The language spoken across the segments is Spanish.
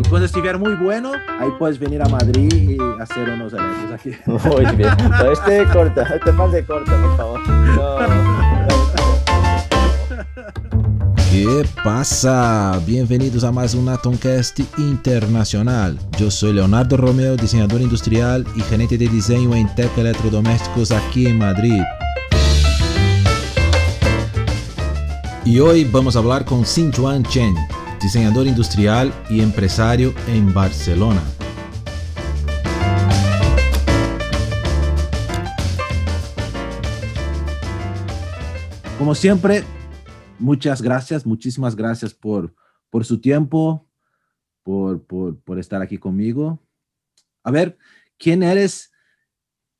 Y cuando estiver muy bueno, ahí puedes venir a Madrid y hacer unos eventos aquí. Muy bien. Pero este corta, este más de corta, por favor. No, ¿Qué pasa? Bienvenidos a más un Atomcast internacional. Yo soy Leonardo Romeo, diseñador industrial y gerente de diseño en Tech Electrodomésticos aquí en Madrid. Y hoy vamos a hablar con Xin-Chuan Chen, diseñador industrial y empresario en Barcelona. Como siempre, muchas gracias, muchísimas gracias por, por su tiempo, por, por, por estar aquí conmigo. A ver, ¿quién eres?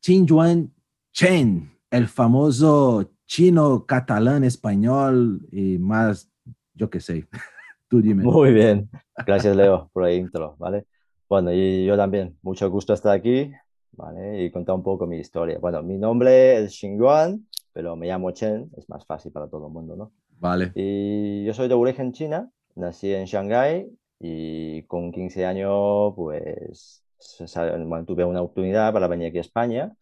Xin Yuan Chen, el famoso chino, catalán, español y más, yo qué sé. Tú dime. Muy bien. Gracias, Leo, por la intro, ¿vale? Bueno, y yo también, mucho gusto estar aquí, ¿vale? Y contar un poco mi historia. Bueno, mi nombre es Xin Yuan, pero me llamo Chen, es más fácil para todo el mundo, ¿no? Vale. Y yo soy de origen china, nací en Shanghái y con 15 años, pues, bueno, tuve una oportunidad para venir aquí a España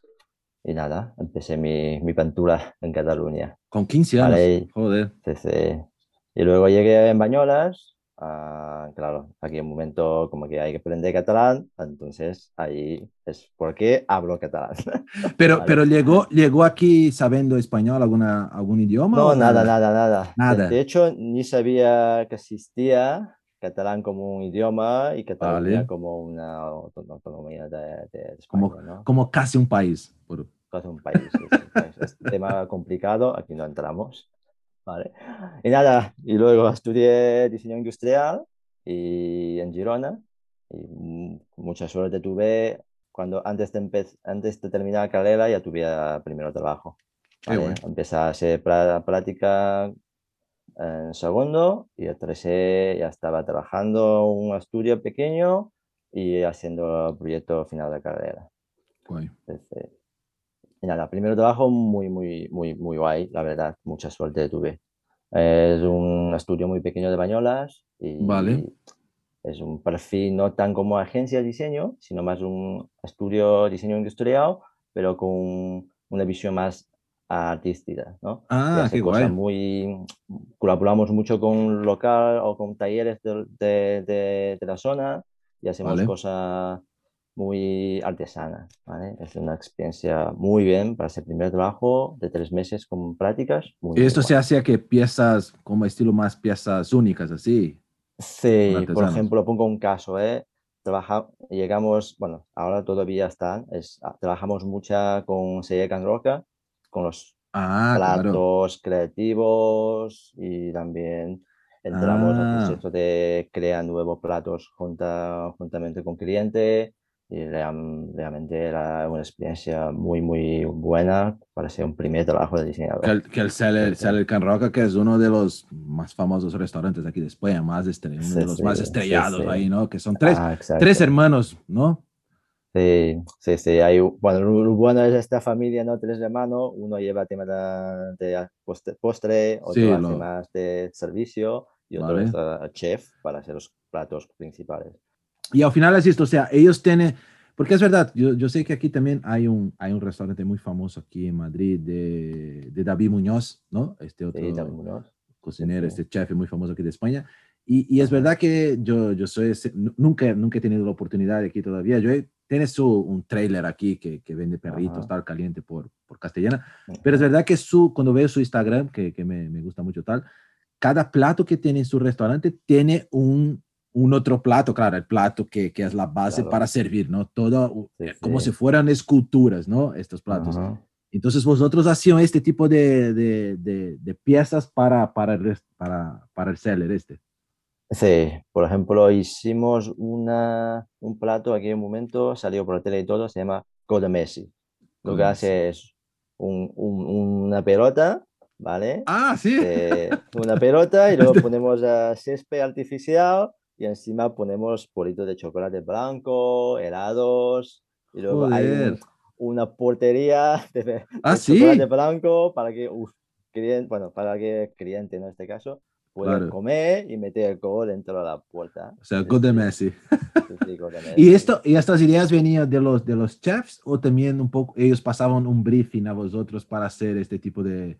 y nada, empecé mi, mi pintura en Cataluña. Con 15 años. Vale. Joder. Desde- Y luego llegué en Bañolas, ah, claro, aquí en un momento como que hay que aprender catalán, entonces ahí es porque hablo catalán. Pero, Vale. pero llegó, llegó aquí sabiendo español, alguna, algún idioma. No, nada, nada, nada. Nada. De, hecho, ni sabía que existía catalán como un idioma y Cataluña Vale. como una auto- autonomía de, de España, Como- ¿no? Como casi un país. por- Casi un país. pues, es un tema complicado, aquí no entramos. Vale. Y nada, y luego estudié diseño industrial y en Girona. Y mm, mucha suerte tuve cuando antes de, antes de terminar la carrera ya tuve ah, primero trabajo. ¿vale? bueno. Empecé a hacer práctica en segundo y el tercero ya estaba trabajando en un estudio pequeño y haciendo el proyecto final de carrera. Guay. Entonces, y nada, primero trabajo muy, muy, muy, muy guay, la verdad, mucha suerte tuve. Es un estudio muy pequeño de Bañolas y Vale. es un perfil no tan como agencia de diseño, sino más un estudio de diseño industrial, pero con una visión más artística, ¿no? Ah, qué guay. muy... Colaboramos mucho con local o con talleres de, de- de- de la zona y hacemos Vale. cosas muy artesanas, ¿vale? Es una experiencia muy bien para ese primer trabajo de tres meses con prácticas. Muy, Y esto se guay. hacía que piezas, como estilo más piezas únicas, así. Sí, por ejemplo, pongo un caso, ¿eh? Trabaja, llegamos, bueno, ahora todavía están, es, ah, trabajamos mucha con Can Roca, con los Ah, claro. platos creativos y también entramos Ah. al proceso de crear nuevos platos junta, juntamente con cliente y real- realmente era una experiencia muy, muy buena para ser un primer trabajo de diseñador. Que el, que el. Cellar Can Roca, que es uno de los más famosos restaurantes aquí de España, más estre- uno Sí, de los sí, más estrellados sí. ahí, ¿no? Que son tres, Ah, tres hermanos, ¿no? Sí, sí, sí, hay, bueno, lo lo bueno es esta familia, ¿no? Tres hermanos, uno lleva tema de, postre, postre, otro Sí, hace lo- más de servicio y otro Vale. es chef para hacer los platos principales. Y al final es esto, o sea, ellos tienen, porque es verdad, yo, yo sé que aquí también hay un, hay un restaurante muy famoso aquí en Madrid de, de David Muñoz, ¿no? Este otro Sí, cocinero, sí. este chef muy famoso aquí de España. Y, y es Ajá. verdad que yo, yo soy, nunca, nunca he tenido la oportunidad de aquí todavía. Yo he, tiene su, un trailer aquí que, que vende perritos, Ajá. tal, caliente por, por castellana. Pero es verdad que su, cuando veo su Instagram, que, que me, me gusta mucho tal, cada plato que tiene en su restaurante tiene un, un otro plato, claro, el plato que, que es la base Claro. para servir, ¿no? Todo uh, Sí, eh, como sí. si fueran esculturas, ¿no? Estos platos. Ajá. Entonces vosotros hacían este tipo de, de, de, de piezas para, para, el, para, para el seller este. Sí, por ejemplo, hicimos una, un plato aquí en un momento, salió por la tele y todo, se llama Code Messi. Lo que hace es un- un- una pelota, ¿vale? Ah, sí. Eh, una pelota y luego ponemos eh, césped artificial y encima ponemos politos de chocolate blanco, helados y luego hay un- Joder. una portería de, de Ah, sí. chocolate blanco para que, uf, cliente, bueno, para que cliente en este caso puede comer y meter el gol dentro de la puerta. O sea, gol de Messi. ¿Y, esto, ¿Y estas ideas venían de los, de los chefs o también un poco ellos pasaban un briefing a vosotros para hacer este tipo de,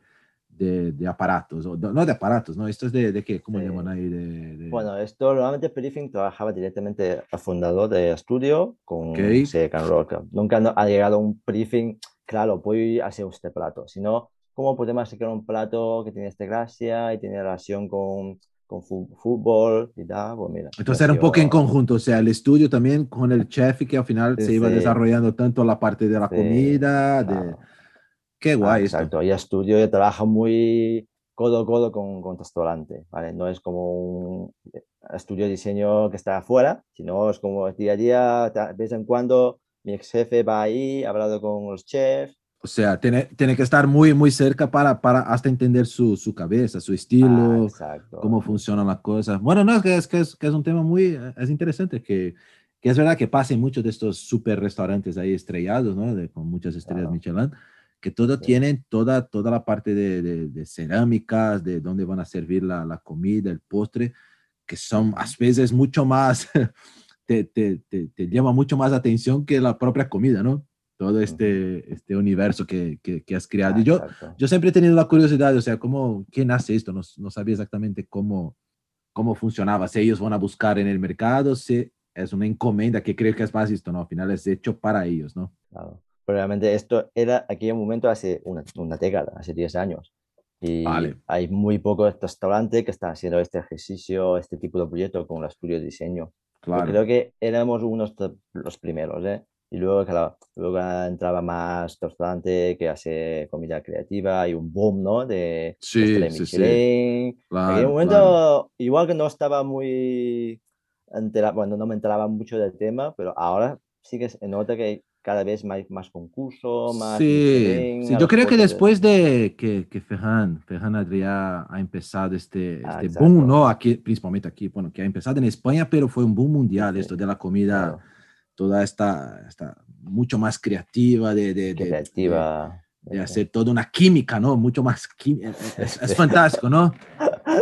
de, de aparatos? O, no de aparatos, ¿no? Esto es de, de qué, ¿cómo llaman ahí? De, Bueno, esto normalmente briefing trabajaba directamente al fundador de estudio con okay. Rock. Nunca ha llegado un briefing, claro, voy a hacer este plato, sino cómo podemos hacer un plato que tiene esta gracia y tiene relación con, con fútbol y tal, pues mira. Entonces era un poco en conjunto, o sea, el estudio también con el chef y que al final se iba desarrollando tanto la parte de la comida, de... Qué guay. Ah, exacto, y estudio y trabaja muy codo a codo con, con restaurante, ¿vale? No es como un estudio de diseño que está afuera, sino es como día a día, de vez en cuando mi ex jefe va ahí, ha hablado con los chefs, o sea, tiene, tiene que estar muy, muy cerca para, para hasta entender su, su cabeza, su estilo, ah, cómo funcionan las cosas. Bueno, no, es que es, que es, que es un tema muy, es interesante, que, que es verdad que pasa en muchos de estos super restaurantes ahí estrellados, ¿no? De, con muchas estrellas Michelin, que todo tienen toda, toda la parte de, de, de, cerámicas, de dónde van a servir la, la, comida, el postre, que son a veces mucho más, te, te, te, te llama mucho más atención que la propia comida, ¿no? todo este, este universo que, que, has creado. y yo, yo siempre he tenido la curiosidad, o sea, ¿cómo, ¿quién hace esto? No, no, sabía exactamente cómo, cómo funcionaba, si ellos van a buscar en el mercado, si es una encomienda, que creo que es más esto, ¿no? Al final es hecho para ellos, ¿no? Claro. Probablemente esto era aquí un momento hace una, una década, hace 10 años. Y hay muy pocos restaurantes que están haciendo este ejercicio, este tipo de proyecto con los estudios de diseño. Claro. Yo creo que éramos unos de los primeros, ¿eh? Y luego, claro, luego entraba más restaurante que hace comida creativa y un boom, ¿no? De sí, sí, sí. Claro, en un momento, igual que no estaba muy bueno, no me enteraba mucho del tema, pero ahora sí que se nota que cada vez más, más concursos, más... Sí, sí yo creo que después de que, que Ferran, Ferran Adrià ha empezado este, ah, este boom, ¿no? Aquí, principalmente aquí, bueno, que ha empezado en España, pero fue un boom mundial esto de la comida. Claro toda esta, esta mucho más creativa de, de, creativa. de, de hacer toda una química, ¿no? Mucho más química. Es, es, fantástico, ¿no?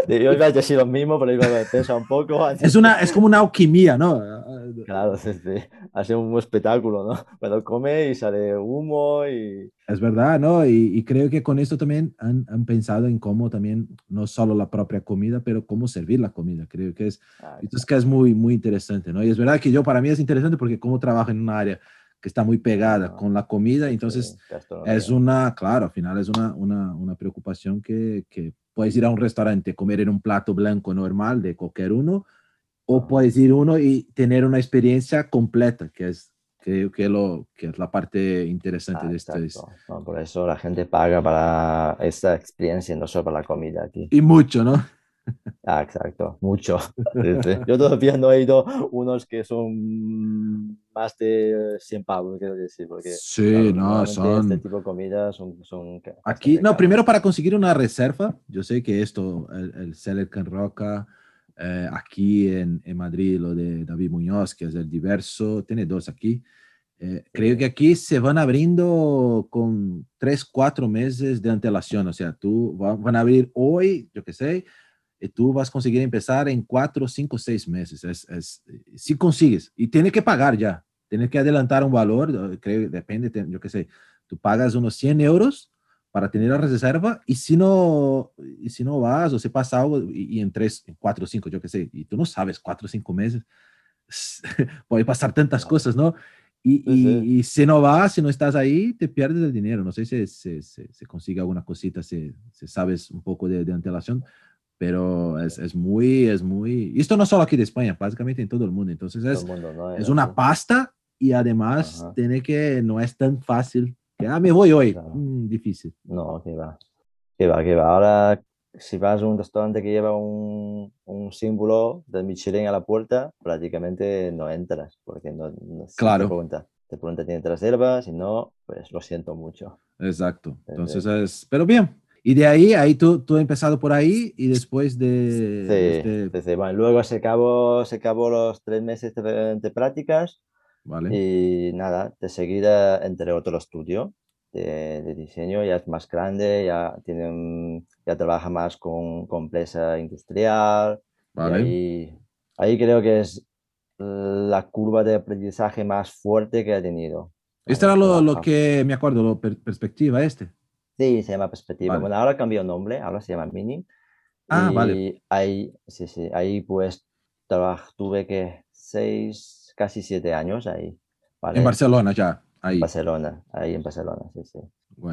Yo iba a decir lo mismo, pero iba a pensar un poco. Es, una, es como una alquimia, ¿no? Claro, sí, sí. Hace un espectáculo, ¿no? Cuando come y sale humo y... Es verdad, ¿no? Y, y creo que con esto también han, han, pensado en cómo también, no solo la propia comida, pero cómo servir la comida. Creo que es, ah, esto es que es muy, muy interesante, ¿no? Y es verdad que yo, para mí es interesante porque como trabajo en un área que está muy pegada con la comida, entonces sí, es una, claro, al final es una, una, una preocupación que, que puedes ir a un restaurante, comer en un plato blanco normal de cualquier uno, o puedes ir uno y tener una experiencia completa, que es creo que, lo, que es la parte interesante ah, de esto. No, por eso la gente paga para esta experiencia, no solo para la comida aquí. Y mucho, ¿no? Ah, exacto, mucho. Yo todavía no he ido unos que son más de 100 pavos, quiero decir. Porque, sí, no, son... Este tipo de comida son... son Aquí, no, primero para conseguir una reserva, yo sé que esto, el, el Celer Can Roca, eh, aquí en, en, Madrid, lo de David Muñoz, que es el diverso, tiene dos aquí. Eh, creo que aquí se van abriendo con tres, cuatro meses de antelación, o sea, tú van a abrir hoy, yo qué sé, tú vas a conseguir empezar en cuatro, cinco, seis meses. Es, es, si consigues, y tienes que pagar ya, tienes que adelantar un valor, creo, depende, yo qué sé, tú pagas unos 100 euros para tener la reserva y si no, y si no vas o se pasa algo y, y en tres, en cuatro, cinco, yo qué sé, y tú no sabes, cuatro, cinco meses, puede pasar tantas cosas, ¿no? Y, y, y, si no vas, si no estás ahí, te pierdes el dinero. No sé si se, consigue alguna cosita, si, si sabes un poco de, de antelación, pero es, es, muy, es muy, y esto no solo aquí de España, básicamente en todo el mundo, entonces es, mundo, ¿no? es una pasta y además Ajá. tiene que, no es tan fácil, que ah, me voy hoy, claro. mm, difícil. No, que va, que va, que va. Ahora, si vas a un restaurante que lleva un, un símbolo del Michelin a la puerta, prácticamente no entras, porque no, no claro. te pregunta, te pregunta, ¿tiene reserva? Si no, pues lo siento mucho. Exacto, entonces es, pero bien, y de ahí, ahí tú, tú has empezado por ahí y después de... Sí, este... sí, bueno, luego se acabó, se acabó los tres meses de, de prácticas vale. y nada, de seguida entré otro estudio de, diseño, ya es más grande, ya, tiene, ya trabaja más con, con empresa industrial. Ahí, ahí creo que es la curva de aprendizaje más fuerte que ha tenido. Este era lo, lo que me acuerdo, lo perspectiva este. Sí, se llama perspectiva. Bueno, ahora cambió nombre, ahora se llama Mini. Ah, vale. Ahí, sí, sí, ahí pues tuve que seis, casi siete años ahí. En Barcelona ya, ahí. Barcelona, ahí en Barcelona, sí, sí.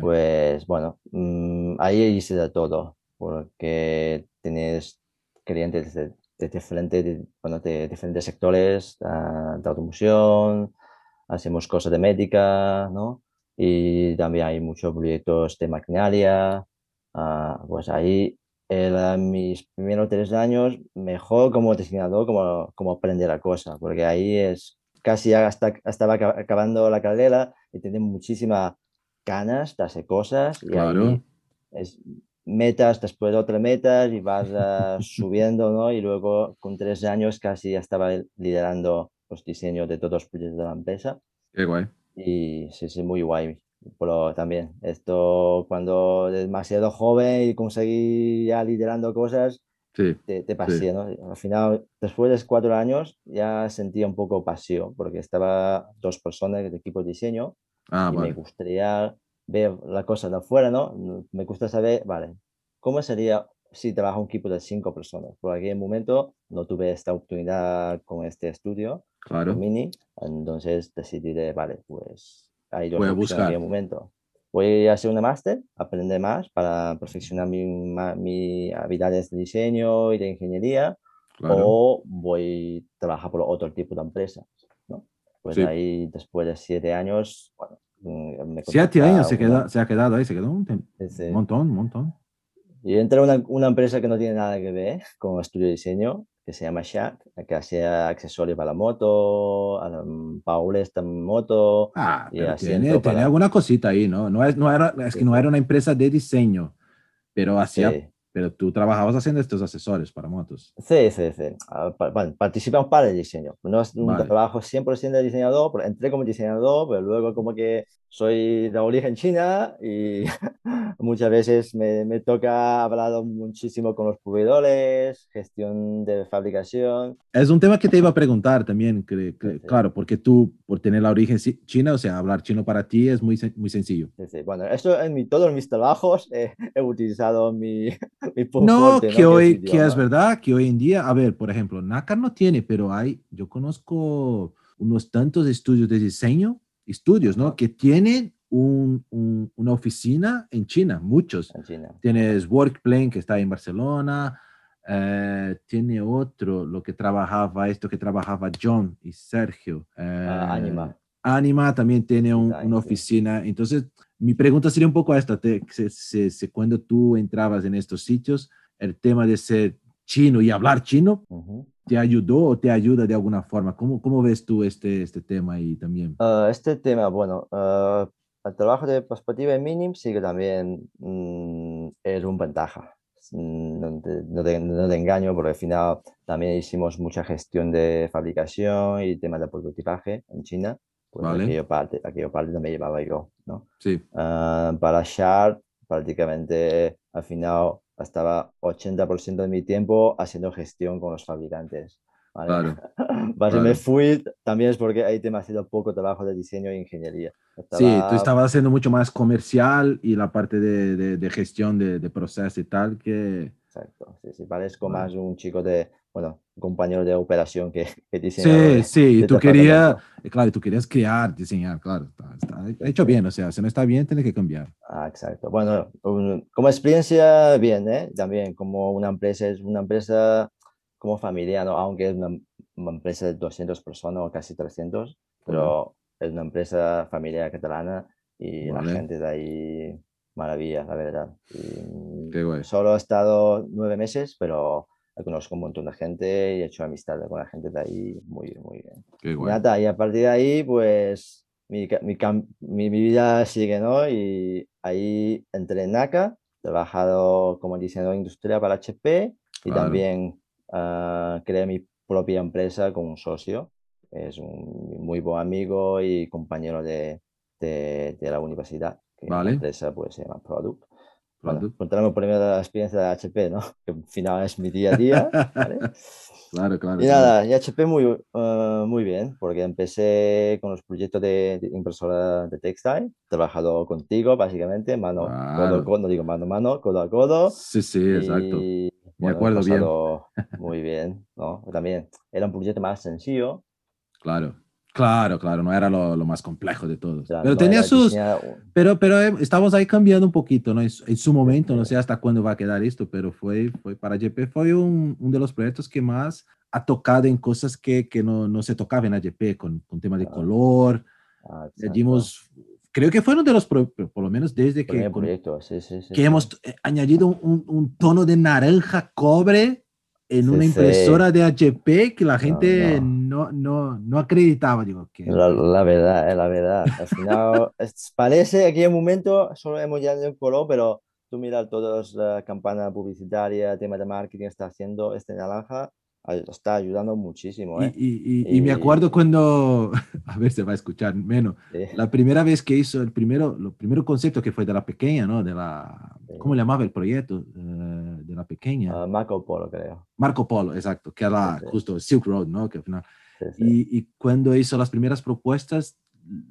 Pues bueno, mm, ahí hice de todo, porque tienes clientes de, diferentes, bueno, de diferentes sectores, uh, de automoción, hacemos cosas de médica, ¿no? Y también hay muchos proyectos de maquinaria, uh, pues ahí eran mis primeros tres años mejor como diseñador, como, como aprender la cosa, porque ahí es casi ya hasta, estaba acabando la carrera y tenía muchísimas ganas de hacer cosas y ahí es metas después de otras metas y vas ah, subiendo, ¿no? Y luego con tres años casi ya estaba liderando los diseños de todos los proyectos de la empresa. Qué guay. Y sí, sí, muy guay pero también esto cuando demasiado joven y conseguí ya liderando cosas, te, te pasé, ¿no? Al final, después de cuatro años, ya sentía un poco pasión, porque estaba dos personas de equipo de diseño ah, y me gustaría ver la cosa de afuera, ¿no? Me gusta saber, vale, ¿cómo sería si trabajo un equipo de cinco personas? Por aquel momento no tuve esta oportunidad con este estudio, claro. Mini, entonces decidí de, vale, pues voy a buscar. En momento. Voy a hacer una máster, aprender más para perfeccionar mis mi habilidades de diseño y de ingeniería. O voy a trabajar por otro tipo de empresa. ¿no? Pues ahí, después de siete años, bueno, mm, Siete años se, queda, se, ha quedado ahí, se quedó un, montón, un montón. Y entré a una, una, empresa que no tiene nada que ver con estudio de diseño, que se llama Shack, que hacía accesorios para la moto, paules de moto. Ah, y tiene, tiene, alguna cosita ahí, ¿no? No es, no era, es que no era una empresa de diseño, pero hacía pero tú trabajabas haciendo estos accesorios para motos. Sí, sí, sí. Ah, bueno, participamos para el diseño. No es un trabajo 100% de diseñador, pero entré como diseñador, pero luego como que soy de origen china y muchas veces me, me, toca hablar muchísimo con los proveedores, gestión de fabricación. Es un tema que te iba a preguntar también, que, claro, porque tú, por tener la origen china, o sea, hablar chino para ti es muy, muy sencillo. Sí, sí. Bueno, esto en mi, todos mis trabajos he utilizado mi no, que hoy, que es verdad, que hoy en día, a ver, por ejemplo, NACAR no tiene, pero hay, yo conozco unos tantos estudios de diseño, estudios, ¿no? Que tienen un, una oficina en China, muchos. Tienes Workplane, que está en Barcelona, eh, tiene otro, lo que trabajaba, esto que trabajaba John y Sergio. Ah, Anima. Eh, Anima también tiene una oficina. Entonces, mi pregunta sería un poco esta, te, se, cuando tú entrabas en estos sitios, el tema de ser chino y hablar chino, ¿te ayudó o te ayuda de alguna forma? ¿Cómo, cómo ves tú este, este tema ahí también? Ah, este tema, bueno, uh, el trabajo de perspectiva en Minim sí que también mm, es una ventaja. Mm, no te, no, te, no te, engaño, porque al final también hicimos mucha gestión de fabricación y tema de prototipaje en China. Pues vale. aquella, parte, aquella parte también llevaba yo, ¿no? Sí. Uh, para Shard, prácticamente al final estaba 80% de mi tiempo haciendo gestión con los fabricantes. ¿vale? Claro. claro. me fui también es porque hay demasiado poco trabajo de diseño e ingeniería. Sí, tú estabas haciendo mucho más comercial y la parte de, de, de gestión de, de proceso y tal que... Exacto, sí, sí, parezco más un chico de, bueno, compañero de operación que, que diseñador. Sí, sí, y tú querías, claro, tú querías crear, diseñar, claro, está, hecho bien, o sea, si no está bien, tiene que cambiar. Ah, exacto. Bueno, como experiencia, bien, ¿eh? También como una empresa, es una empresa como familiar, ¿no? aunque es una, empresa de 200 personas o casi 300, pero es una empresa familiar catalana y la gente de ahí, maravilla, la verdad. Qué guay. Solo he estado nueve meses, pero conozco un montón de gente y he hecho amistad con la gente de ahí muy, muy bien. Qué y a partir de ahí, pues mi, mi, mi, vida sigue, ¿no? Y ahí entré en NACA, he trabajado como diseñador industrial para HP y también uh, creé mi propia empresa con un socio. Es un muy buen amigo y compañero de, de, de la universidad. que Vale. la empresa pues se llama Product. Product. contaremos primero la experiencia de HP, ¿no? Que al final es mi día a día, ¿vale? Claro, claro. Y claro. nada, y HP muy, eh, muy bien, porque empecé con los proyectos de, de impresora de textile, trabajado contigo básicamente, mano, Claro. a codo, no digo mano a mano, codo a codo. Sí, sí, exacto. Me bueno, acuerdo bien. Muy bien, ¿no? También era un proyecto más sencillo. Claro, claro, claro. No era lo, lo más complejo de todos. o sea, Pero no tenía sus, Pero, pero eh, estamos ahí cambiando un poquito, ¿no? En su, en su momento, no sé hasta cuándo va a quedar esto, pero fue, fue para GP, fue un, un de los proyectos que más ha tocado en cosas que, que no, no se tocaba en AGP, con, con temas de Ah, color. ah, creo que fue uno de los, pro- por lo menos desde que, proyecto, sí, sí, sí. que hemos eh, añadido un, tono de naranja cobre en una impresora de HP que la gente no. No, no, no acreditaba. Digo, que La, la verdad, es la verdad. Al final, es- parece que en un momento solo hemos ya un color, pero tú miras todas las campañas publicitarias, tema de marketing está haciendo este naranja, está ayudando muchísimo, Y, ¿eh? y- y- y me Y- acuerdo cuando, a ver si va a escuchar menos, Sí. la primera vez que hizo el primero, lo primero concepto que fue de la pequeña, ¿no? De la, Sí. ¿cómo le llamaba el proyecto? Eh, de la pequeña. Ah, Marco Polo, creo. Marco Polo, exacto, que era sí. justo Silk Road, ¿no? Que al final, Sí, sí. y, y cuando hizo las primeras propuestas,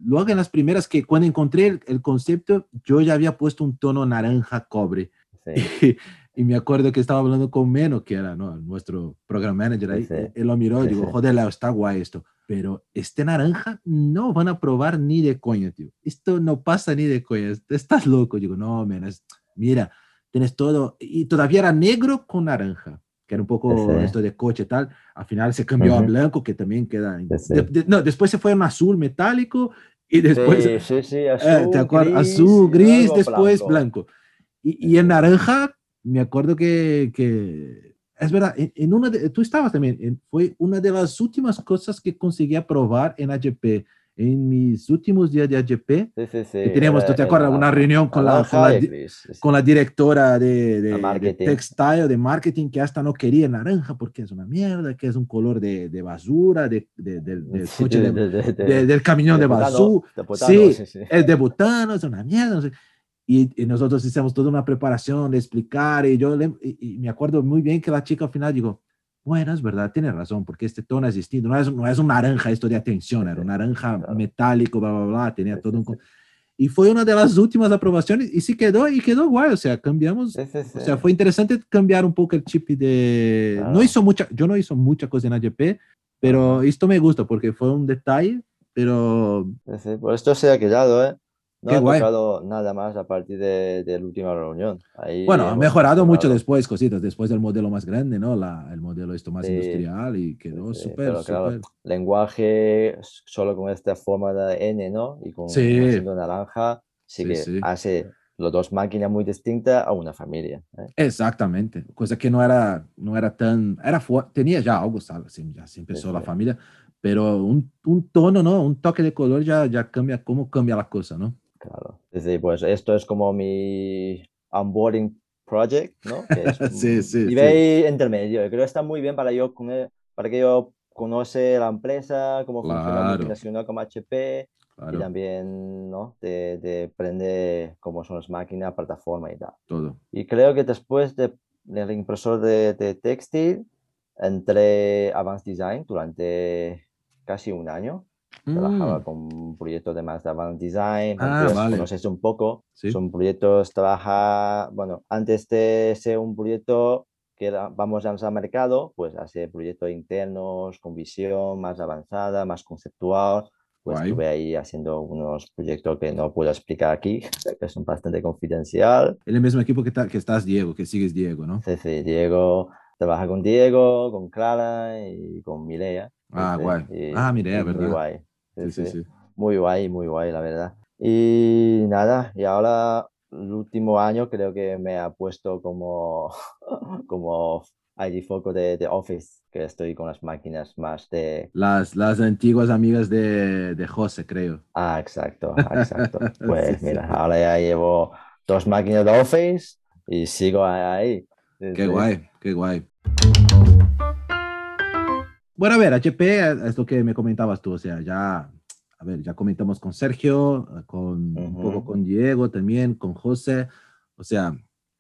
luego en las primeras que cuando encontré el, el concepto, yo ya había puesto un tono naranja cobre. Sí. Y, y me acuerdo que estaba hablando con Meno, que era ¿no? nuestro program manager ahí. Él lo miró y digo, joder, Leo, está guay esto. Pero este naranja no van a probar ni de coña, tío. Esto no pasa ni de coña. Estás loco. Digo, no, men, es- mira, tienes todo. Y todavía era negro con naranja, que era un poco Sí, sí. esto de coche y tal. Al final se cambió a Ujú. blanco, que también queda. Sí, sí. de- de- no, después se fue a un azul metálico y después. Sí, sí, sí, Eh, azul, ¿te acuerdas? gris, Azul, gris, después blanco. Y, y en naranja, me acuerdo que, que es verdad, en, en una de, tú estabas también, en- fue una de las últimas cosas que conseguí aprobar en AGP. En mis últimos días de AGP, Sí, sí, sí. ¿tú te acuerdas? Una reunión con la, con la, con la directora de, de, De de marketing. textile, de marketing, que hasta no quería naranja porque es una mierda, que es un color de, de basura, de, de- del- coche de- de- de- de- de- del camión de, basura. Sí, es de butano, es una mierda. no sé. Y, y nosotros hicimos toda una preparación de explicar. Y yo le- y, y me acuerdo muy bien que la chica al final digo, bueno, es verdad, tiene razón, porque este tono es distinto. No es, no es un naranja esto de atención, era un naranja Claro. metálico, bla, bla, bla. Tenía todo un. Y fue una de las últimas aprobaciones y sí quedó, y quedó guay. O sea, cambiamos. O sea, fue interesante cambiar un poco el chip de... No Claro. hizo mucha, yo no hizo mucha cosa en AGP, pero esto me gusta porque fue un detalle, pero sí, Por esto se ha quedado, ¿eh? No Qué ha guay. tocado nada más a partir de, de la última reunión. Ahí Bueno, ha mejorado mucho después, cositas, después del modelo más grande, ¿no? La, el modelo esto más Sí. industrial y quedó Sí, súper, pero claro, lenguaje solo con esta forma de N, ¿no? Y con Sí. naranja, sí, Sí, que sí. hace las dos máquinas muy distintas a una familia. ¿eh? Exactamente, cosa que no era, no era tan, era tenía ya algo, ¿sabes? Sí, ya se empezó Sí, la sí. familia, pero un, un tono, ¿no? Un toque de color ya, ya cambia, cómo cambia la cosa, ¿no? Claro. Sí, sí, pues esto es como mi onboarding project, ¿no? Que es Sí, sí, nivel intermedio. Yo creo que está muy bien para yo para que yo conoce la empresa, cómo funciona Claro. multinacional como HP y Claro, también, ¿no? De, de aprender cómo son las máquinas, plataforma y tal. todo. Y creo que después de, del impresor de, de textil, entré Advanced Design durante casi un año. Trabajaba Mm, con un proyecto de más de Advanced Design, Ah, vale. conoces un poco. Sí. Son proyectos, trabaja, bueno, antes de ser un proyecto que vamos a lanzar al mercado, pues hacer proyectos internos con visión más avanzada, más conceptual. Pues Guay. estuve ahí haciendo unos proyectos que no puedo explicar aquí, que son bastante confidencial. En el mismo equipo que, que estás, Diego, que sigues Diego, ¿no? Sí, sí, Diego, trabaja con Diego, con Clara y con Milea. Ah, Sí, guay. y- Ah, y Muy ¿verdad? guay. Sí, sí, sí. Muy guay, muy guay, la verdad. Y nada, y ahora el último año creo que me ha puesto como, como ID foco de, de Office, que estoy con las máquinas más de... Las, las antiguas amigas de, de José, creo. Ah, exacto, exacto. Sí, Pues sí. mira, ahora ya llevo dos máquinas de Office y sigo ahí. Sí, Qué sí. guay, qué guay. Bueno, a ver, HP es lo que me comentabas tú, o sea, ya a ver, ya comentamos con Sergio, con un poco con Diego también, con José. O sea,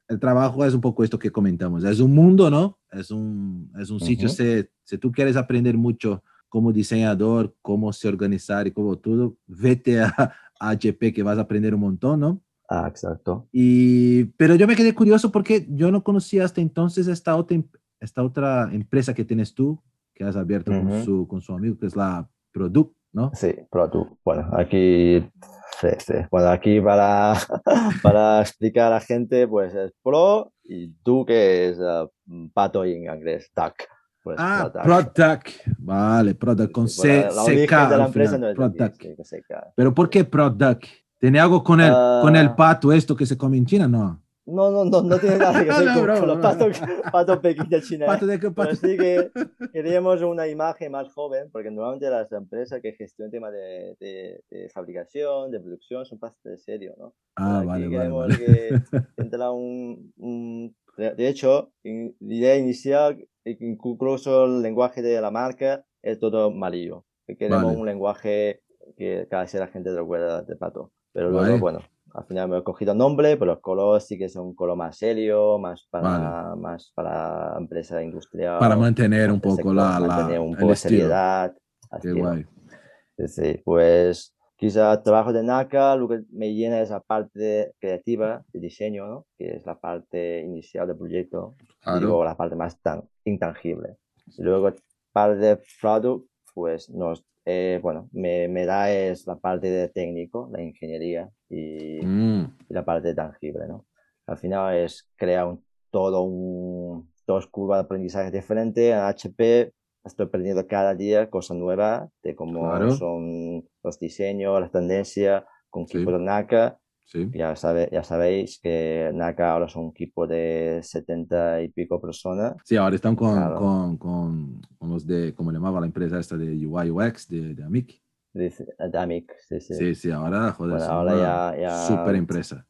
el trabajo es un poco esto que comentamos. Es un mundo, ¿no? Es un, es un sitio, si, si tú quieres aprender mucho como diseñador, cómo se organizar y como todo, vete a, a HP que vas a aprender un montón, ¿no? Ah, exacto. Y, pero yo me quedé curioso porque yo no conocía hasta entonces esta otra, esta otra empresa que tienes tú, que has abierto con, su, con su amigo, que es la Product, ¿no? Sí, Product. Bueno, aquí, sí, sí. Bueno, aquí para, para explicar a la gente, pues es Pro y tú que es uh, pato en inglés, Duck. Pues, ah, Product. Vale, Product con C, C, K. de la empresa no es Product. Pero ¿por qué Product? ¿Tiene algo con el, con el ah. pato esto que se come en China? No. No, no, no, no tiene nada que ver con, los patos, pato pequeños chinos. ¿Pato de pato? Pero que queríamos una imagen más joven, porque normalmente las empresas que gestionan temas de, de, fabricación, de producción, son bastante serios, ¿no? Ah, vale, vale, vale. que entra un, un, De hecho, la idea inicial, incluso el lenguaje de la marca, es todo amarillo. Queremos un lenguaje que cada vez la gente recuerda de pato. Pero luego, bueno, al final me he cogido nombre, pero los colores sí que son un color más serio, más para, más para empresa industrial. Para mantener un poco la, mantener un poco seriedad. Qué guay. Sí, pues quizá trabajo de NACA lo que me llena es la parte creativa de diseño, ¿no? que es la parte inicial del proyecto, y luego la parte más tan intangible. Y luego parte de product, pues nos eh, bueno, me, me, da es la parte de técnico, la ingeniería y, mm. la parte tangible, ¿no? Al final es crear un, todo un, dos curvas de aprendizaje diferentes. En HP estoy aprendiendo cada día cosas nuevas de cómo son los diseños, las tendencias, con sí. de Ya, sabe, ya sabéis que NACA ahora son un equipo de 70 y pico personas. Sí, ahora están con, con, con, los de, como le llamaba la empresa esta de UI UX, de, de AMIC. De, AMIC, sí, sí. Sí, sí, ahora, joder, ahora ya, ya, super empresa.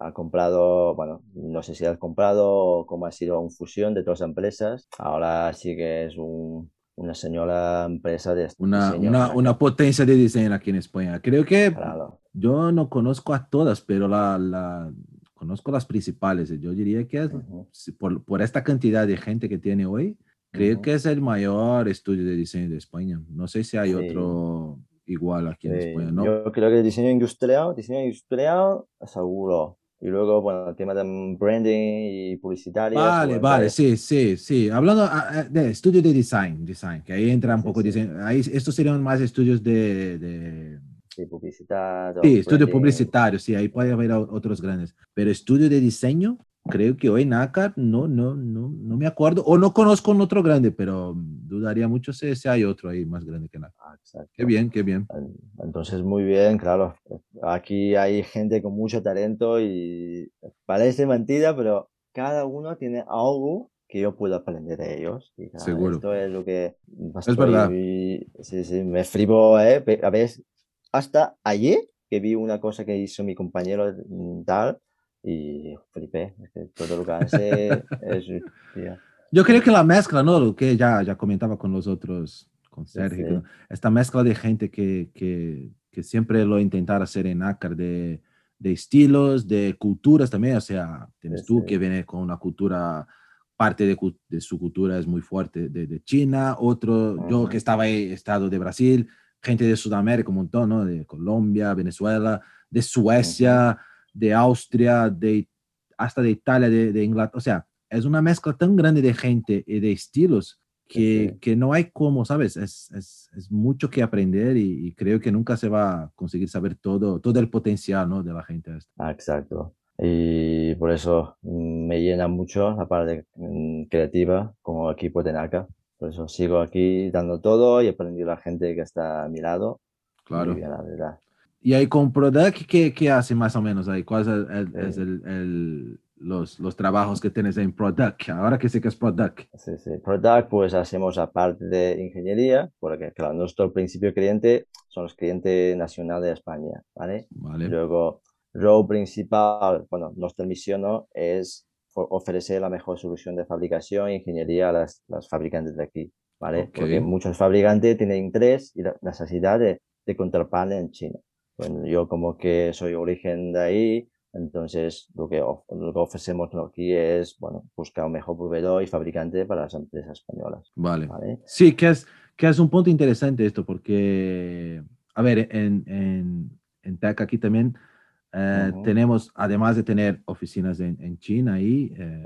Ha, comprado, bueno, no sé si ha comprado o cómo ha sido una fusión de todas las empresas. Ahora sí que es un, una señora empresa de una, una, una, potencia de diseño aquí en España. Creo que yo no conozco a todas, pero la, la, conozco las principales. Yo diría que es, por, por, esta cantidad de gente que tiene hoy, creo que es el mayor estudio de diseño de España. No sé si hay otro igual aquí en España, ¿no? Yo creo que el diseño industrial, diseño industrial, seguro. Y luego, bueno, el tema de branding y publicitario. Vale, vale, sí, sí, sí. Hablando ah, ah, de estudio de design, design, que ahí entra un poco diseño. Ahí, estos serían más estudios de... de... Sí, publicidad. Sí, estudio publicitario, sí, ahí puede haber otros grandes. Pero estudio de diseño, creo que hoy NACAR no, no, no, no me acuerdo, o no conozco un otro grande, pero dudaría mucho si, si hay otro ahí más grande que NACAR. Ah. Qué bien, qué bien. Entonces, muy bien, claro. Aquí hay gente con mucho talento y parece mentira, pero cada uno tiene algo que yo puedo aprender de ellos. Seguro. Esto es lo que... es verdad. sí, sí, me fribo, ¿eh? A veces, hasta ayer que vi una cosa que hizo mi compañero mm, tal, y flipé. Es que todo lo que hace es. Yo creo que la mezcla, ¿no? Lo que ya, ya comentaba con los otros, con Sergio, esta mezcla de gente que, que, que, siempre lo intentara hacer en ACAR, de, de, estilos, de culturas también. O sea, tienes tú que viene con una cultura, parte de, de su cultura es muy fuerte de, de China, otro, yo que estaba ahí, estado de Brasil, gente de Sudamérica un montón, ¿no? De Colombia, Venezuela, de Suecia de Austria, de, hasta de Italia, de, Inglaterra. O sea, es una mezcla tan grande de gente y de estilos que, que no hay como, ¿sabes? Es, es, es mucho que aprender y, creo que nunca se va a conseguir saber todo, todo el potencial ¿no? de la gente. Ah, exacto. Y por eso me llena mucho la parte mm, creativa como equipo de NACA. Por eso sigo aquí dando todo y aprendiendo a la gente que está a mi lado. Claro. la verdad. Y ahí con Product, ¿qué, qué hace más o menos ahí? ¿Cuáles son el, el, el, los, los, trabajos que tienes en Product? Ahora que sé que es Product. Sí, sí. Product, pues hacemos aparte de ingeniería, porque claro, nuestro principio cliente son los clientes nacionales de España, ¿vale? Vale. Luego, rol principal, bueno, nuestra misión ¿no? es ofrecer la mejor solución de fabricación e ingeniería a las, las fabricantes de aquí, ¿vale? Porque muchos fabricantes tienen interés y la necesidad de de contrapane en China. Bueno, yo como que soy origen de ahí, entonces lo que, lo que ofrecemos aquí es, bueno, buscar un mejor proveedor y fabricante para las empresas españolas. Vale. Sí, que es, que es un punto interesante esto, porque, a ver, en, en, en TEC aquí también eh, tenemos, además de tener oficinas en, en China ahí, eh,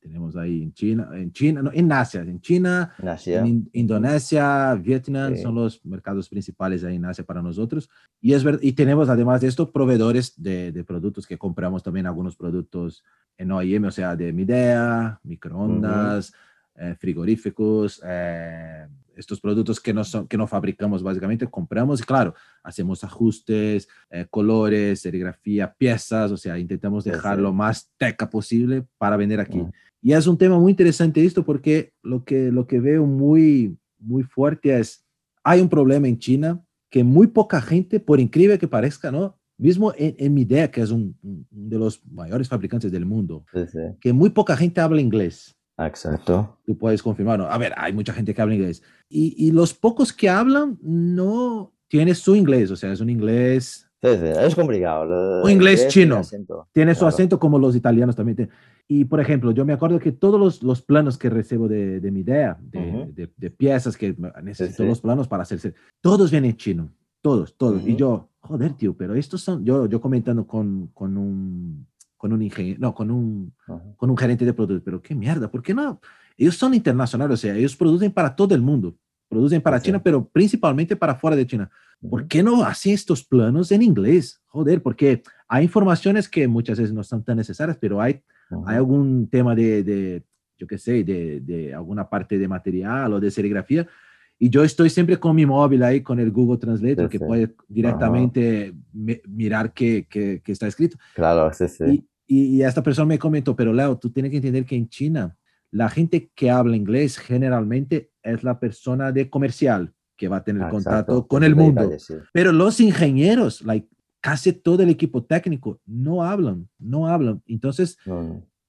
tenemos ahí en China, en China, no, en Asia, en China, en Indonesia, Vietnam, son los mercados principales ahí en Asia para nosotros. Y, es y tenemos además de esto proveedores de, de, productos que compramos también algunos productos en OIM, o sea, de Midea, microondas, eh, frigoríficos, eh, estos productos que no, son, que no fabricamos básicamente, compramos y claro, hacemos ajustes, eh, colores, serigrafía, piezas, o sea, intentamos dejar lo más teca posible para vender aquí. Y es un tema muy interesante esto porque lo que, lo que veo muy, muy fuerte es, hay un problema en China que muy poca gente, por increíble que parezca, ¿no? Mismo en, en mi idea, que es un, de los mayores fabricantes del mundo, que muy poca gente habla inglés. Exacto. Tú puedes confirmarlo. A ver, hay mucha gente que habla inglés. Y, y los pocos que hablan no tienen su inglés, o sea, es un inglés... Sí, sí, es complicado. Un inglés, chino. Tiene su acento como los italianos también. Y, por ejemplo, yo me acuerdo que todos los, los planos que recibo de, de mi idea, de, de, piezas que necesito los planos para hacerse, todos vienen chino. Todos, todos. Y yo, joder, tío, pero estos son... Yo, yo comentando con, con un con un ingeniero, no, con un, con un gerente de productos, pero qué mierda, ¿por qué no? Ellos son internacionales, o sea, ellos producen para todo el mundo, producen para China, pero principalmente para fuera de China. ¿Por qué no hacen estos planos en inglés? Joder, porque hay informaciones que muchas veces no son tan necesarias, pero hay, hay algún tema de, de yo qué sé, de, de, alguna parte de material o de serigrafía. Y yo estoy siempre con mi móvil ahí, con el Google Translator, que puede directamente mirar qué, qué, qué, está escrito. Claro, sí, sí. Y, esta persona me comentó, pero Leo, tú tienes que entender que en China la gente que habla inglés generalmente es la persona de comercial que va a tener contacto con el mundo. Pero los ingenieros, like, casi todo el equipo técnico no hablan, no hablan. Entonces,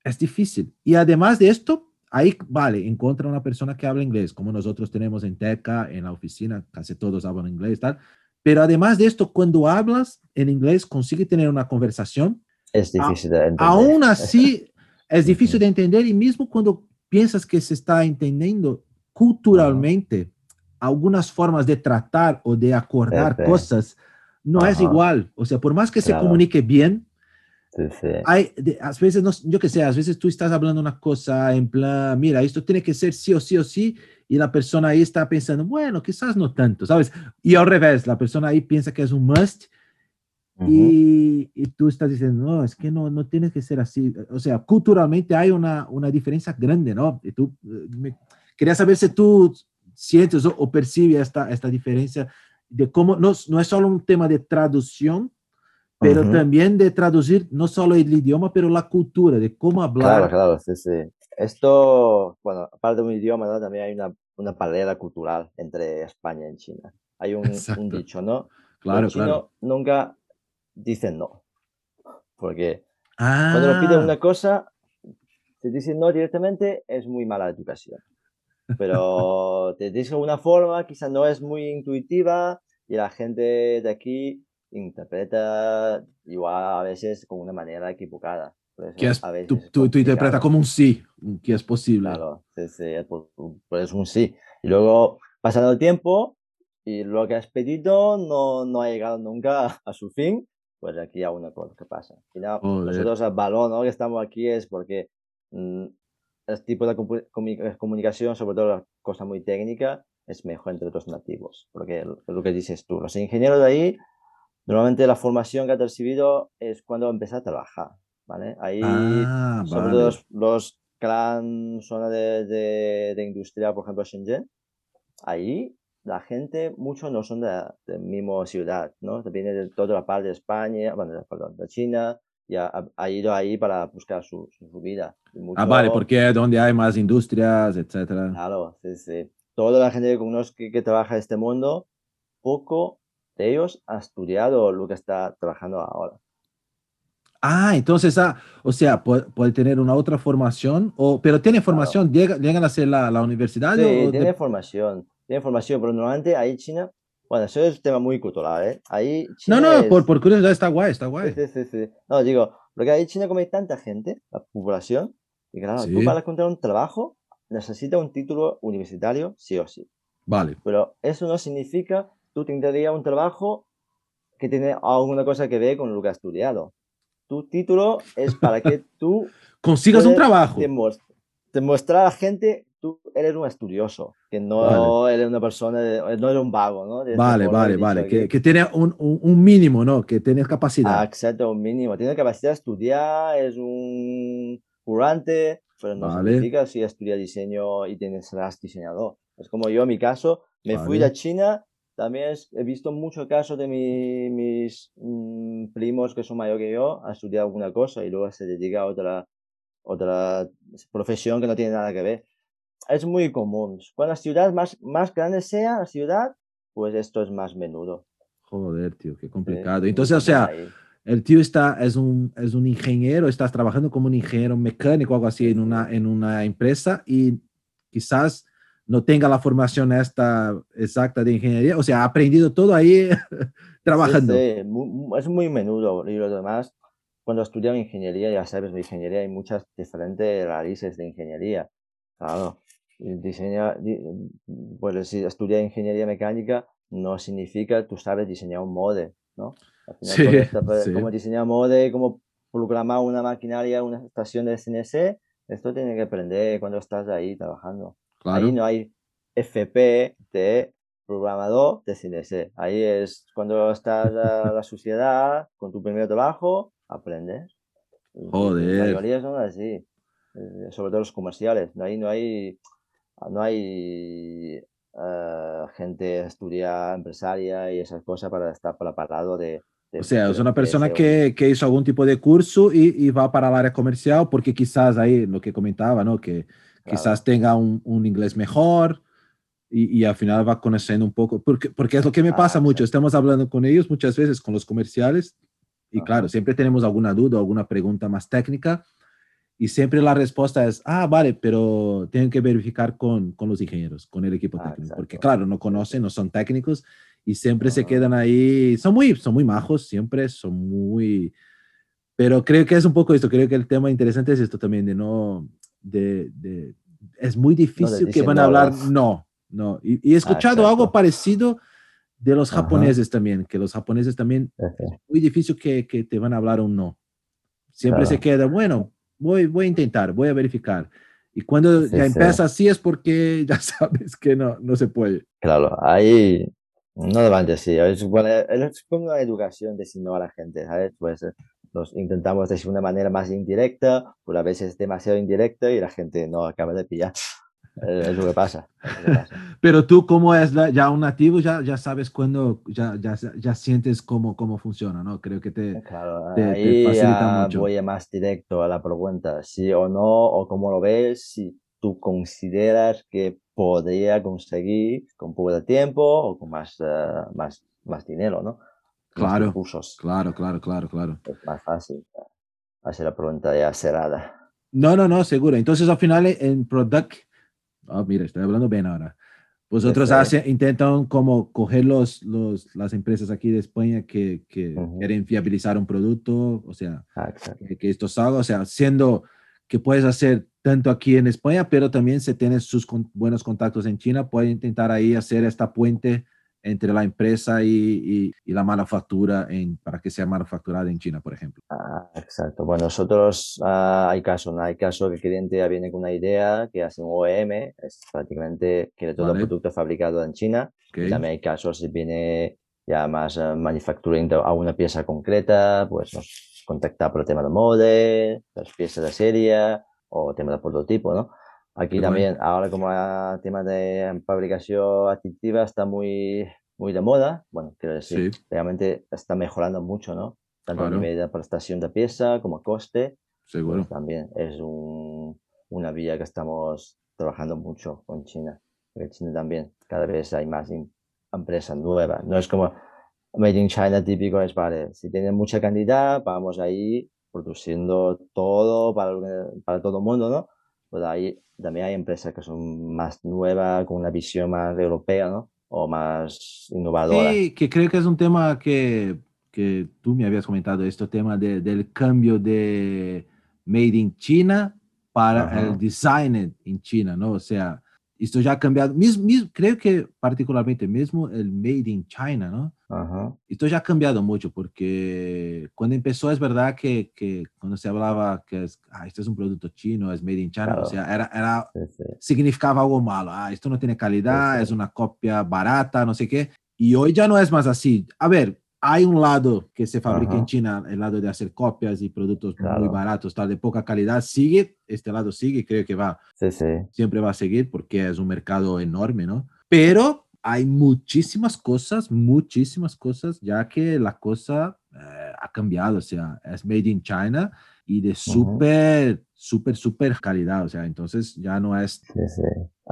es difícil. Y además de esto, ahí, vale, encuentra una persona que habla inglés, como nosotros tenemos en Teca, en la oficina, casi todos hablan inglés, tal. Pero además de esto, cuando hablas en inglés, consigue tener una conversación es difícil de entender. Aún así, es difícil de entender y mismo cuando piensas que se está entendiendo culturalmente, algunas formas de tratar o de acordar cosas no es igual. O sea, por más que se comunique bien, hay, a veces, no, yo que sé, a veces tú estás hablando una cosa en plan, mira, esto tiene que ser sí o sí o sí, y la persona ahí está pensando, bueno, quizás no tanto, ¿sabes? Y al revés, la persona ahí piensa que es un must y, y, tú estás diciendo, no, es que no, no tiene que ser así. O sea, culturalmente hay una, una diferencia grande, ¿no? Y tú, eh, me, quería saber si tú sientes o, o percibes esta, esta diferencia de cómo no, no es solo un tema de traducción, pero uh -huh. también de traducir no solo el idioma, pero la cultura, de cómo hablar. Claro, claro, sí, sí. Esto, bueno, aparte de un idioma, ¿no? también hay una, una barrera cultural entre España y China. Hay un, un dicho, ¿no? Claro, chino claro. nunca dicen no. Porque ah. cuando nos piden una cosa, te dicen no directamente, es muy mala educación. Pero te dicen una forma, quizá no es muy intuitiva y la gente de aquí interpreta igual a veces con una manera equivocada. Que es, a veces tú, tú, tú interpretas como un sí, que es posible. Claro, sí, sí, es un sí. Y luego, pasando el tiempo, y lo que has pedido no, no ha llegado nunca a su fin, pues aquí hay una cosa que pasa. Al final, nosotros el balón ¿no? que estamos aquí es porque mmm, el tipo de comunicación, sobre todo la cosa muy técnica, es mejor entre los nativos. Porque lo que dices tú, los ingenieros de ahí, normalmente la formación que has recibido es cuando empiezas a trabajar. ¿vale? Ahí, ah, sobre vale. todo los, los gran zona de, de, de, industria, por ejemplo, Shenzhen, ahí la gente, muchos no son de la misma ciudad, ¿no? Viene de toda la parte de España, bueno, perdón, de China, y ha, ha ido ahí para buscar su, su, vida. Mucho, ah, vale, porque es donde hay más industrias, etcétera. Claro, sí, sí. Toda la gente que conozco que, que trabaja en este mundo, poco de ellos ha estudiado lo que está trabajando ahora. Ah, entonces, ah, o sea, puede, puede, tener una otra formación, o, pero tiene formación, claro. llega, llegan a hacer la, la universidad. Sí, o tiene de... formación, tiene formación, pero normalmente ahí China Bueno, eso es un tema muy cultural, ¿eh? Ahí No, China no, por, es- por curiosidad está guay, está guay. Sí, sí, sí. No, digo, porque ahí China como hay tanta gente, la población, y claro, tú Sí. para encontrar un trabajo necesitas un título universitario sí o sí. Vale. Pero eso no significa tú tendrías un trabajo que tiene alguna cosa que ver con lo que has estudiado. Tu título es para que tú Consigas un trabajo. demos- demostrar a la gente tú eres un estudioso, que no eres una persona, de- no eres un vago, ¿no? De Vale, vale, vale. Que, que tiene un, un, un mínimo, ¿no? Que tienes Ah, capacidad. exacto, un mínimo. Tiene capacidad de estudiar, es un currante, pero no Vale. significa si estudia diseño y tienes, serás diseñador. Es como yo, en mi caso, me fui Vale. de China. También he visto muchos casos de mi- mis mm, primos que son mayores que yo a estudiar alguna cosa y luego se dedica a otra, otra profesión que no tiene nada que ver. Es muy común. Cuando la ciudad más, más grande sea la ciudad, pues esto es más menudo. Joder, tío, qué ¿sí? complicado. Muy Entonces, o sea, ahí. el tío está, es un, es un ingeniero, estás trabajando como un ingeniero mecánico o algo así en una, en una empresa y quizás no tenga la formación esta exacta de ingeniería, o sea, ha aprendido todo ahí trabajando. Sí, sí, es muy menudo. Y lo demás, cuando estudian ingeniería, ya sabes, de ingeniería hay muchas diferentes raíces de ingeniería. Claro, diseña, di- pues si estudias ingeniería mecánica, no significa tú sabes diseñar un molde, ¿no? Al final, Sí, pues, sí. Cómo diseñar molde, cómo programar una maquinaria, una estación de CNC, esto tienes que aprender cuando estás ahí trabajando. Claro. Ahí no hay FP de programador de CNC. Ahí es cuando estás a la sociedad con tu primer trabajo, aprendes. Y La Joder. mayoría son así, eh, sobre todo los comerciales. No hay, no hay, no hay eh, gente estudia empresaria y esas cosas para estar preparado de, de- O sea, es una persona que, que hizo algún tipo de curso y, y va para el área comercial porque quizás ahí, lo que comentaba, ¿no? Que Claro. quizás tenga un, un inglés mejor y, y al final va conociendo un poco, porque, porque es lo que me Ah, pasa mucho, exacto. estamos hablando con ellos muchas veces, con los comerciales, y Ajá. claro, siempre tenemos alguna duda, alguna pregunta más técnica, y siempre la respuesta es, ah, vale, pero tienen que verificar con, con los ingenieros, con el equipo Ah, técnico, porque claro, no conocen, no son técnicos, y siempre se Ajá. quedan ahí, son muy, son muy majos, siempre son muy, pero creo que es un poco esto, creo que el tema interesante es esto también, de no, de, de- es muy difícil que decir van a no, hablar, ¿no? no, no, y, y he escuchado algo exacto. parecido de los Ajá. japoneses también, que los japoneses también, Ujú. es muy difícil que, que te van a hablar un no. Siempre se Claro. queda, bueno, voy, voy a intentar, voy a verificar. Y cuando Sí, ya sí. empieza así es porque ya sabes que no, no se puede. Claro, ahí no levantes así. Es, bueno, es como una educación decir no a la gente, ¿sabes? Pues nos intentamos decir de una manera más indirecta, pero a veces demasiado indirecta y la gente no acaba de pillar. Es lo que pasa. es lo que pasa. Pero tú como es la- ya un nativo, ya, ya sabes cuándo, ya, ya, ya sientes cómo, cómo funciona, ¿no? Creo que te... Claro, te- te ahí facilita ya mucho. voy más directo a la pregunta, sí o no, o cómo lo ves, si tú consideras que podría conseguir con poco de tiempo o con más, eh, más, más dinero, ¿no? Claro, recursos. claro, claro, claro, claro. Es más fácil hacer la pregunta ya cerrada. No, no, no, seguro. Entonces al final en Product, oh, mira, estoy hablando bien ahora. Vosotros hacen, intentan como coger los, los, las empresas aquí de España que, que Ujú. quieren viabilizar un producto, o sea, Ah, que, que esto salga, o sea, siendo que puedes hacer tanto aquí en España, pero también si tienes sus con- buenos contactos en China, puedes intentar ahí hacer esta puente entre la empresa y, y- y la manufactura en, para que sea manufacturada en China, por ejemplo. Ah, exacto. Bueno, nosotros ah, hay casos, ¿no? Hay casos que el cliente ya viene con una idea, que hace un OEM, es prácticamente quiere todo Vale. el producto fabricado en China. ¿ok? Y también hay casos si viene ya más manufacturing de- a una pieza concreta, pues nos contacta por el tema de molde, las piezas de serie o tema de prototipo, ¿no? Aquí Qué también, ahora como el tema de fabricación aditiva está muy, muy de moda, bueno, quiero decir, Sí. realmente está mejorando mucho, ¿no? Tanto a Claro. nivel de prestación de pieza como coste, Seguro. pues también es un- una vía que estamos trabajando mucho con China. Porque China también, cada vez hay más em- empresas nuevas. No es como Made in China típico, es vale, si tienen mucha cantidad, vamos ahí produciendo todo para, para todo el mundo, ¿no? Pues ahí también hay empresas que son más nuevas, con una visión más europea, ¿no? o más innovadora. Sí, que creo que es un tema que, que tú me habías comentado, este tema de, del cambio de Made in China para Ajá. el design en China, ¿no? O sea, ya ha cambiado, mismo, mismo- creo que particularmente mismo el Made in China, ¿no? Ajá, Esto ya ha cambiado mucho porque cuando empezó es verdad que, que cuando se hablaba que ah, esto es un producto chino, es made in China, Claro. o sea, era, era, sí, sí. significaba algo malo, ah, esto no tiene calidad, Sí, es una copia barata, no sé qué. Y hoy ya no es más así. A ver, hay un lado que se fabrica en Ajá. China, el lado de hacer copias y productos muy Claro. baratos, tal, de poca calidad, sigue, este lado sigue, creo que va, Sí, sí. siempre va a seguir porque es un mercado enorme, ¿no? Pero hay muchísimas cosas, muchísimas cosas, ya que la cosa eh, ha cambiado, o sea, es made in China y de súper, súper, súper calidad, o sea, entonces ya no es... Sí, sí.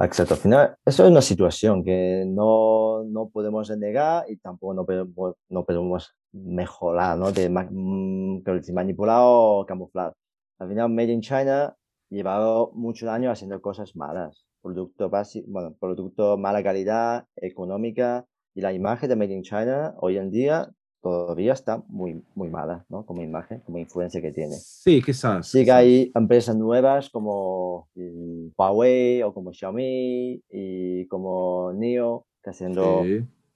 Exacto. Al final, eso es una situación que no, no podemos negar y tampoco no podemos, no podemos mejorar, ¿no? De mm, manipular o camuflar. Al final, Made in China llevado muchos años haciendo cosas malas. Producto básico, bueno, producto mala calidad, económica y la imagen de Made in China hoy en día todavía está muy, muy mala, ¿no? Como imagen, como influencia que tiene. Sí, quizás. Sí que hay empresas nuevas como mm, Huawei o como Xiaomi y como NIO que haciendo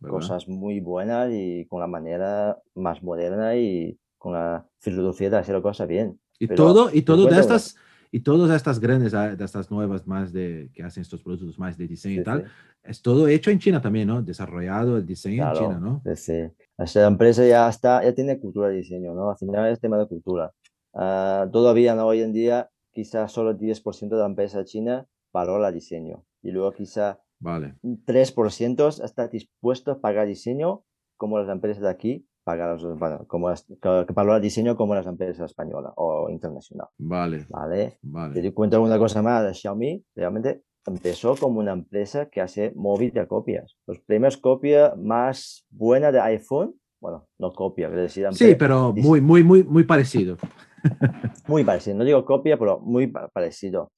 cosas muy buenas y con la manera más moderna y con la filosofía de hacer cosas bien. Y Pero todo, y todo de estas, y todas estas grandes, ah, estas nuevas más de, que hacen estos productos más de diseño Sí, y tal, sí, es todo hecho en China también, ¿no? Desarrollado el diseño en claro, China, ¿no? sí, sí. Esta empresa ya está, ya tiene cultura de diseño, ¿no? Al final es tema de cultura. Ah, todavía, ¿no? Hoy en día, quizás solo el 10% de la empresa china valora diseño. Y luego quizá Vale, un 3% está dispuesto a pagar diseño como las empresas de aquí pagan los, bueno, como las- que, valora diseño como las empresas españolas o internacional, vale, ¿vale? Te vale. cuenta de una cosa más, Xiaomi realmente empezó como una empresa que hace móvil de copias. Los primeros copias más buenas de iPhone, bueno, no copia, quiero decir, Sí, pero muy, muy, muy, muy parecido. muy parecido, no digo copia, pero muy pa- parecido.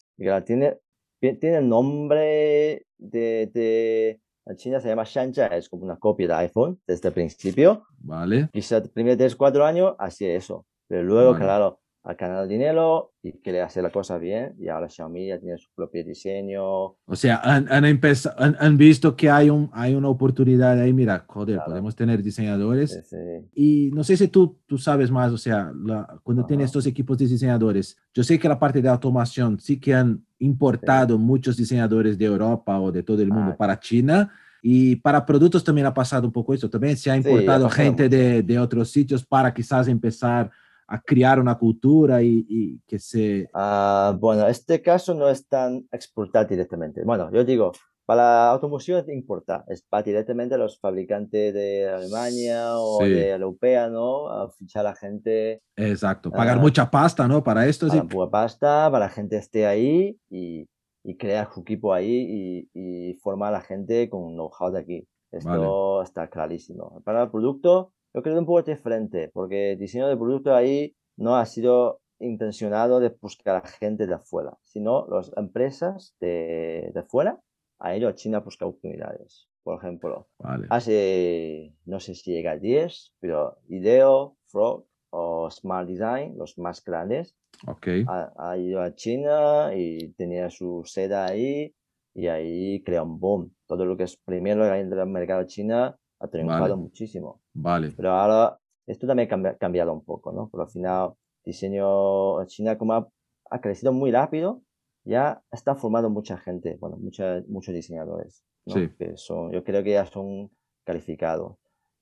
Tiene, tiene el nombre de, de, en China se llama Shanja, es como una copia de iPhone desde el principio. Vale, Quizá los primeros 3, 4 años hacía eso. Pero luego, Vale. claro, ha ganado dinero y quiere hacer la cosa bien. Y ahora Xiaomi ya tiene su propio diseño. o sea, han, han, empeza- han, han visto que hay, un, hay una oportunidad ahí, mira, joder, Claro. podemos tener diseñadores Ese- Y no sé si tú, tú sabes más, o sea, la- cuando Ajá. tienes estos equipos de diseñadores, yo sé que la parte de automación sí que han importado muchos diseñadores de Europa o de todo el mundo Ah. para China. Y para productos también ha pasado un poco eso. También se ha Sí, importado gente de, de otros sitios para quizás empezar a crear una cultura y, y que se... Ah, bueno, este caso no es tan exportar directamente. Bueno, yo digo, para la automoción es importar, es para directamente los fabricantes de Alemania o Sí. de europea, ¿no? A fichar a gente Exacto. Pagar Ah. mucha pasta, ¿no? Para esto, sí. para pura pasta, para la gente esté ahí y, y crear su equipo ahí y, y formar a la gente con know-how de aquí. Esto está clarísimo. Para el producto, yo creo que un poco diferente, porque el diseño del producto ahí no ha sido intencionado de buscar a gente de afuera, sino las empresas de, de afuera han ido a China a buscar oportunidades. Por ejemplo, Vale. Hace, no sé si llega a 10, pero IDEO, Frog o Smart Design, los más grandes, Ok. ha, ha ido a China y tenía su sede ahí y ahí crea un boom. Todo lo que es primero en el mercado china ha triunfado Vale. muchísimo. Vale. Pero ahora esto también ha cambi- cambiado un poco, ¿no? Pero al final, diseño China como ha, ha crecido muy rápido, ya está formando mucha gente, bueno, mucha, muchos diseñadores, ¿no? Sí. Que son, yo creo que ya son calificados.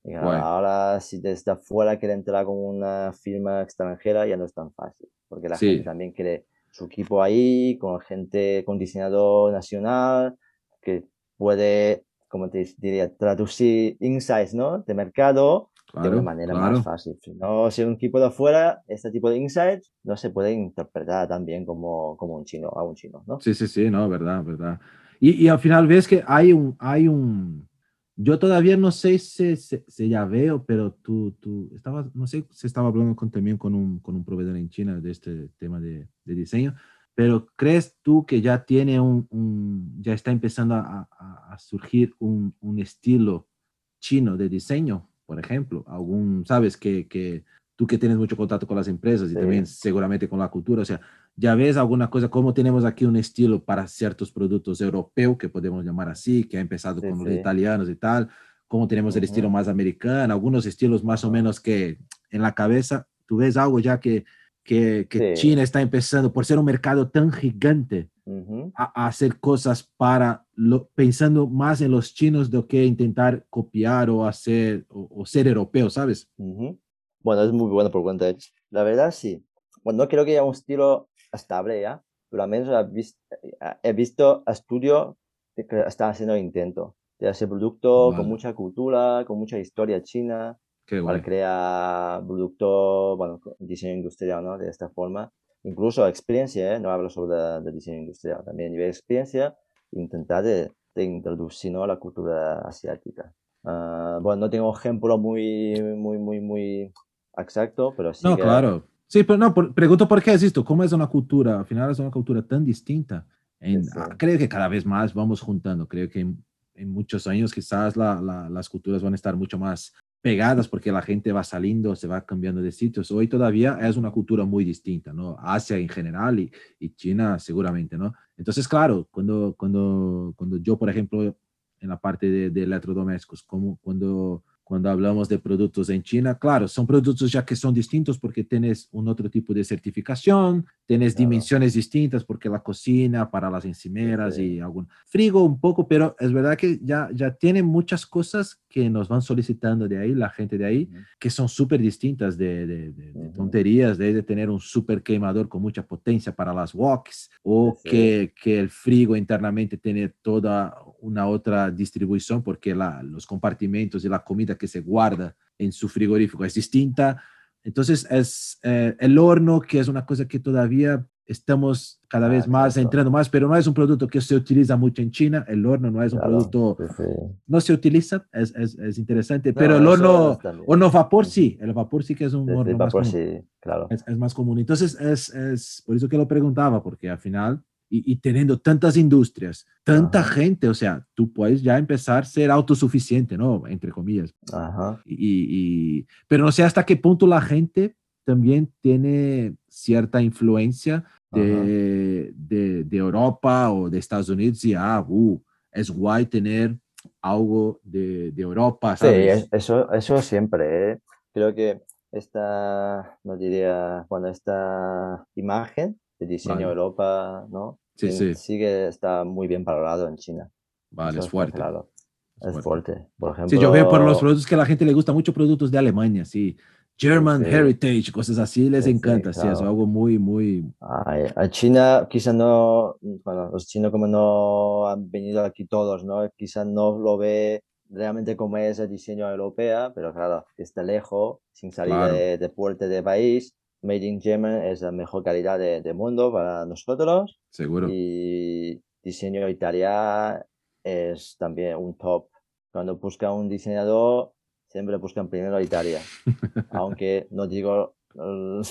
Y ahora, si desde afuera quiere entrar con una firma extranjera, ya no es tan fácil, porque la Sí. gente también quiere su equipo ahí, con gente, con diseñador nacional, que puede, como te diría, traducir insights, ¿no? De mercado de Claro. una manera claro. más fácil. Si no, si un equipo de afuera, este tipo de insights no se puede interpretar tan bien como, como un chino, a un chino, ¿no? Sí, sí, sí, no, verdad, verdad. Y, y al final ves que hay un, hay un, yo todavía no sé si, si, si ya veo, pero tú, tú estabas, no sé si estaba hablando con, también con un, con un proveedor en China de este tema de, de diseño. Pero ¿crees tú que ya tiene un, ya está empezando a, surgir un, estilo chino de diseño, por ejemplo? Algún, sabes que, que tú que tienes mucho contacto con las empresas y también seguramente con la cultura, o sea, ya ves alguna cosa, como tenemos aquí un estilo para ciertos productos europeos, que podemos llamar así, que ha empezado con los italianos y tal, como tenemos el estilo más americano, algunos estilos más o menos que en la cabeza, tú ves algo ya que, que, que China está empezando, por ser un mercado tan gigante, a, hacer cosas para, lo, pensando más en los chinos de que intentar copiar o hacer, o, ser europeo, ¿sabes? Bueno, es muy bueno por cuenta. La verdad, sí. Bueno, no creo que haya un estilo estable ya, pero al menos he visto, estudios que están haciendo intento de hacer producto con mucha cultura, con mucha historia china, para crear producto, bueno, diseño industrial, ¿no? De esta forma. Incluso experiencia, ¿eh? no hablo solo de, diseño industrial, también a nivel de experiencia, intentar de, introducir ¿no? la cultura asiática. Ah, bueno, no tengo ejemplo muy, muy, muy, muy exacto, pero sí. No, claro. Sí, pero no, pregunto por qué es esto, cómo es una cultura, al final es una cultura tan distinta. En, ah, creo que cada vez más vamos juntando, creo que en, muchos años quizás las culturas van a estar mucho más pegadas porque la gente va saliendo, se va cambiando de sitios. Hoy todavía es una cultura muy distinta, ¿no? Asia en general y, y China seguramente, ¿no? Entonces, claro, cuando, cuando, cuando yo, por ejemplo, en la parte de, de electrodomésticos, como cuando cuando hablamos de productos en China, claro, son productos ya que son distintos porque tienes un otro tipo de certificación, tienes dimensiones distintas porque la cocina para las encimeras y algún frigo un poco, pero es verdad que ya, ya tiene muchas cosas que nos van solicitando de ahí, la gente de ahí, que son súper distintas de, de, tonterías, de, tener un súper quemador con mucha potencia para las walks o que, que el frigo internamente tiene toda una otra distribución porque la, los compartimentos y la comida que se guarda en su frigorífico es distinta. Entonces es eh, el horno, que es una cosa que todavía estamos cada vez más entrando más, pero no es un producto que se utiliza mucho en China. El horno no es un producto, no se utiliza, es, es, es interesante, pero el horno, horno vapor sí, el vapor sí que es un horno más común. claro. Es, es, más común. Entonces es, es por eso que lo preguntaba, porque al final y, teniendo tantas industrias, tanta gente, o sea, tú puedes ya empezar a ser autosuficiente, ¿no? Entre comillas. Ajá. Y, pero no sé hasta qué punto la gente también tiene cierta influencia de, de, de, Europa o de Estados Unidos y, ah, uh, es guay tener algo de, de Europa. ¿sabes? Sí, eso, eso siempre. ¿eh? Creo que esta, no diría, bueno, esta imagen de diseño Europa, ¿no? Sí, sí. Sigue, está muy bien valorado en China. Vale, es fuerte. Claro. Es, fuerte. Por ejemplo. Sí, yo veo por los productos que a la gente le gusta mucho productos de Alemania, sí. German Heritage, cosas así, les encanta, sí, es algo muy, muy... a China quizá no, bueno, los chinos como no han venido aquí todos, ¿no? Quizá no lo ve realmente como es el diseño europeo, pero claro, está lejos, sin salir de, de puerta de país, Made in German es la mejor calidad del de mundo para nosotros. Seguro. Y diseño italiano es también un top. Cuando busca un diseñador, siempre buscan primero Italia. Aunque no digo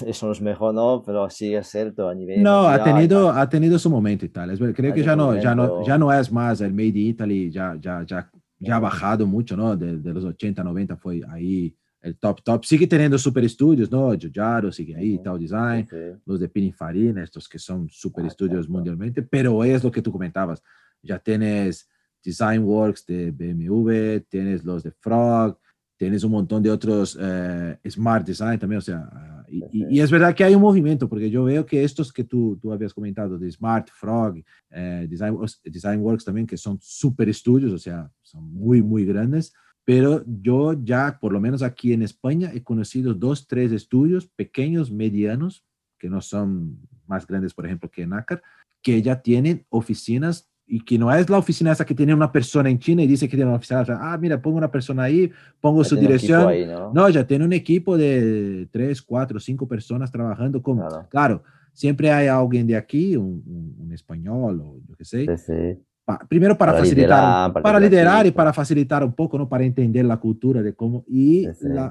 eso no es mejor, ¿no? Pero sí es cierto a nivel. No, ha tenido, ha tenido su momento y tal. creo que ya no, ya, no, ya no es más el Made in Italy, ya, ya, ya, ya ha bajado mucho, ¿no? De, de los 80, 90 fue ahí el top top. Sigue teniendo super estudios, ¿no? Giugiaro sigue ahí, Tal Design, los de Pininfarina, estos que son super estudios mundialmente, pero es lo que tú comentabas. Ya tienes Design Works de BMW, tienes los de Frog, tienes un montón de otros eh, Smart Design también, o sea, y, es verdad que hay un movimiento, porque yo veo que estos que tú, tú habías comentado, de Smart, Frog, eh, Design, Design Works también, que son super estudios, o sea, son muy, muy grandes, pero yo ya, por lo menos aquí en España, he conocido dos, tres estudios pequeños, medianos, que no son más grandes, por ejemplo, que NACAR, que ya tienen oficinas y que no es la oficina esa que tiene una persona en China y dice que tiene una oficina, ah, mira, pongo una persona ahí, pongo su dirección. ¿no? ya tiene un equipo de tres, cuatro, cinco personas trabajando con, claro, siempre hay alguien de aquí, un, español o yo qué sé, primero para, facilitar, para, liderar, y para facilitar un poco, ¿no? Para entender la cultura de cómo, y,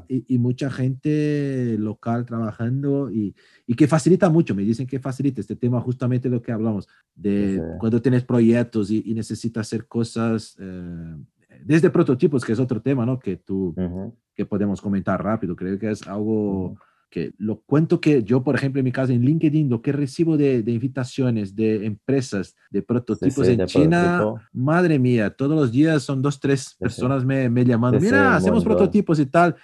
y, mucha gente local trabajando y, y, que facilita mucho, me dicen que facilita este tema justamente lo que hablamos, de cuando tienes proyectos y, necesitas hacer cosas, eh, desde prototipos, que es otro tema, ¿no? Que tú, que podemos comentar rápido, creo que es algo que lo cuento que yo, por ejemplo, en mi caso en LinkedIn, lo que recibo de, de invitaciones de empresas, de prototipos en China, madre mía, todos los días son dos, tres personas me, me llamando, mira, hacemos prototipos y tal.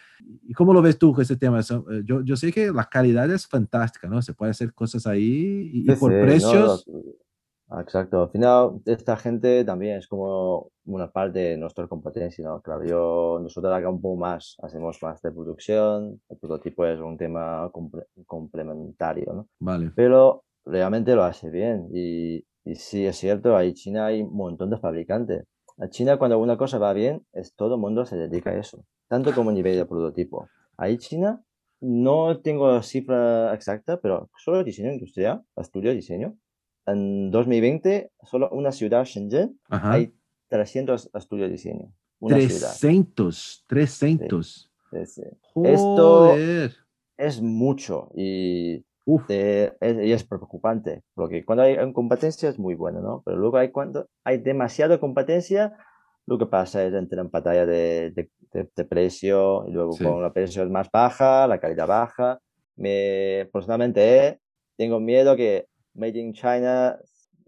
¿Y cómo lo ves tú ese tema? Eh, yo, yo sé que la calidad es fantástica, ¿no? Se puede hacer cosas ahí y, por precios. Exacto, al final esta gente también es como una parte de nuestra competencia, ¿no? Claro, yo, nosotros acá un poco más, hacemos más de producción, el prototipo es un tema complementario, ¿no? Vale. Pero realmente lo hace bien y, y sí, es cierto, ahí China hay un montón de fabricantes. En China cuando una cosa va bien, es todo el mundo se dedica a eso, tanto como a nivel de prototipo. Ahí China no tengo cifra exacta, pero solo diseño industrial, estudio diseño, en 2020, solo una ciudad, Shenzhen, hay 300 estudios de diseño. 300, 300. Esto es mucho y, es, y, es, preocupante, porque cuando hay competencia es muy bueno, ¿no? Pero luego hay cuando hay demasiada competencia, lo que pasa es entrar en pantalla de, de, precio y luego con la precio es más baja, la calidad baja. Me, personalmente tengo miedo que Made in China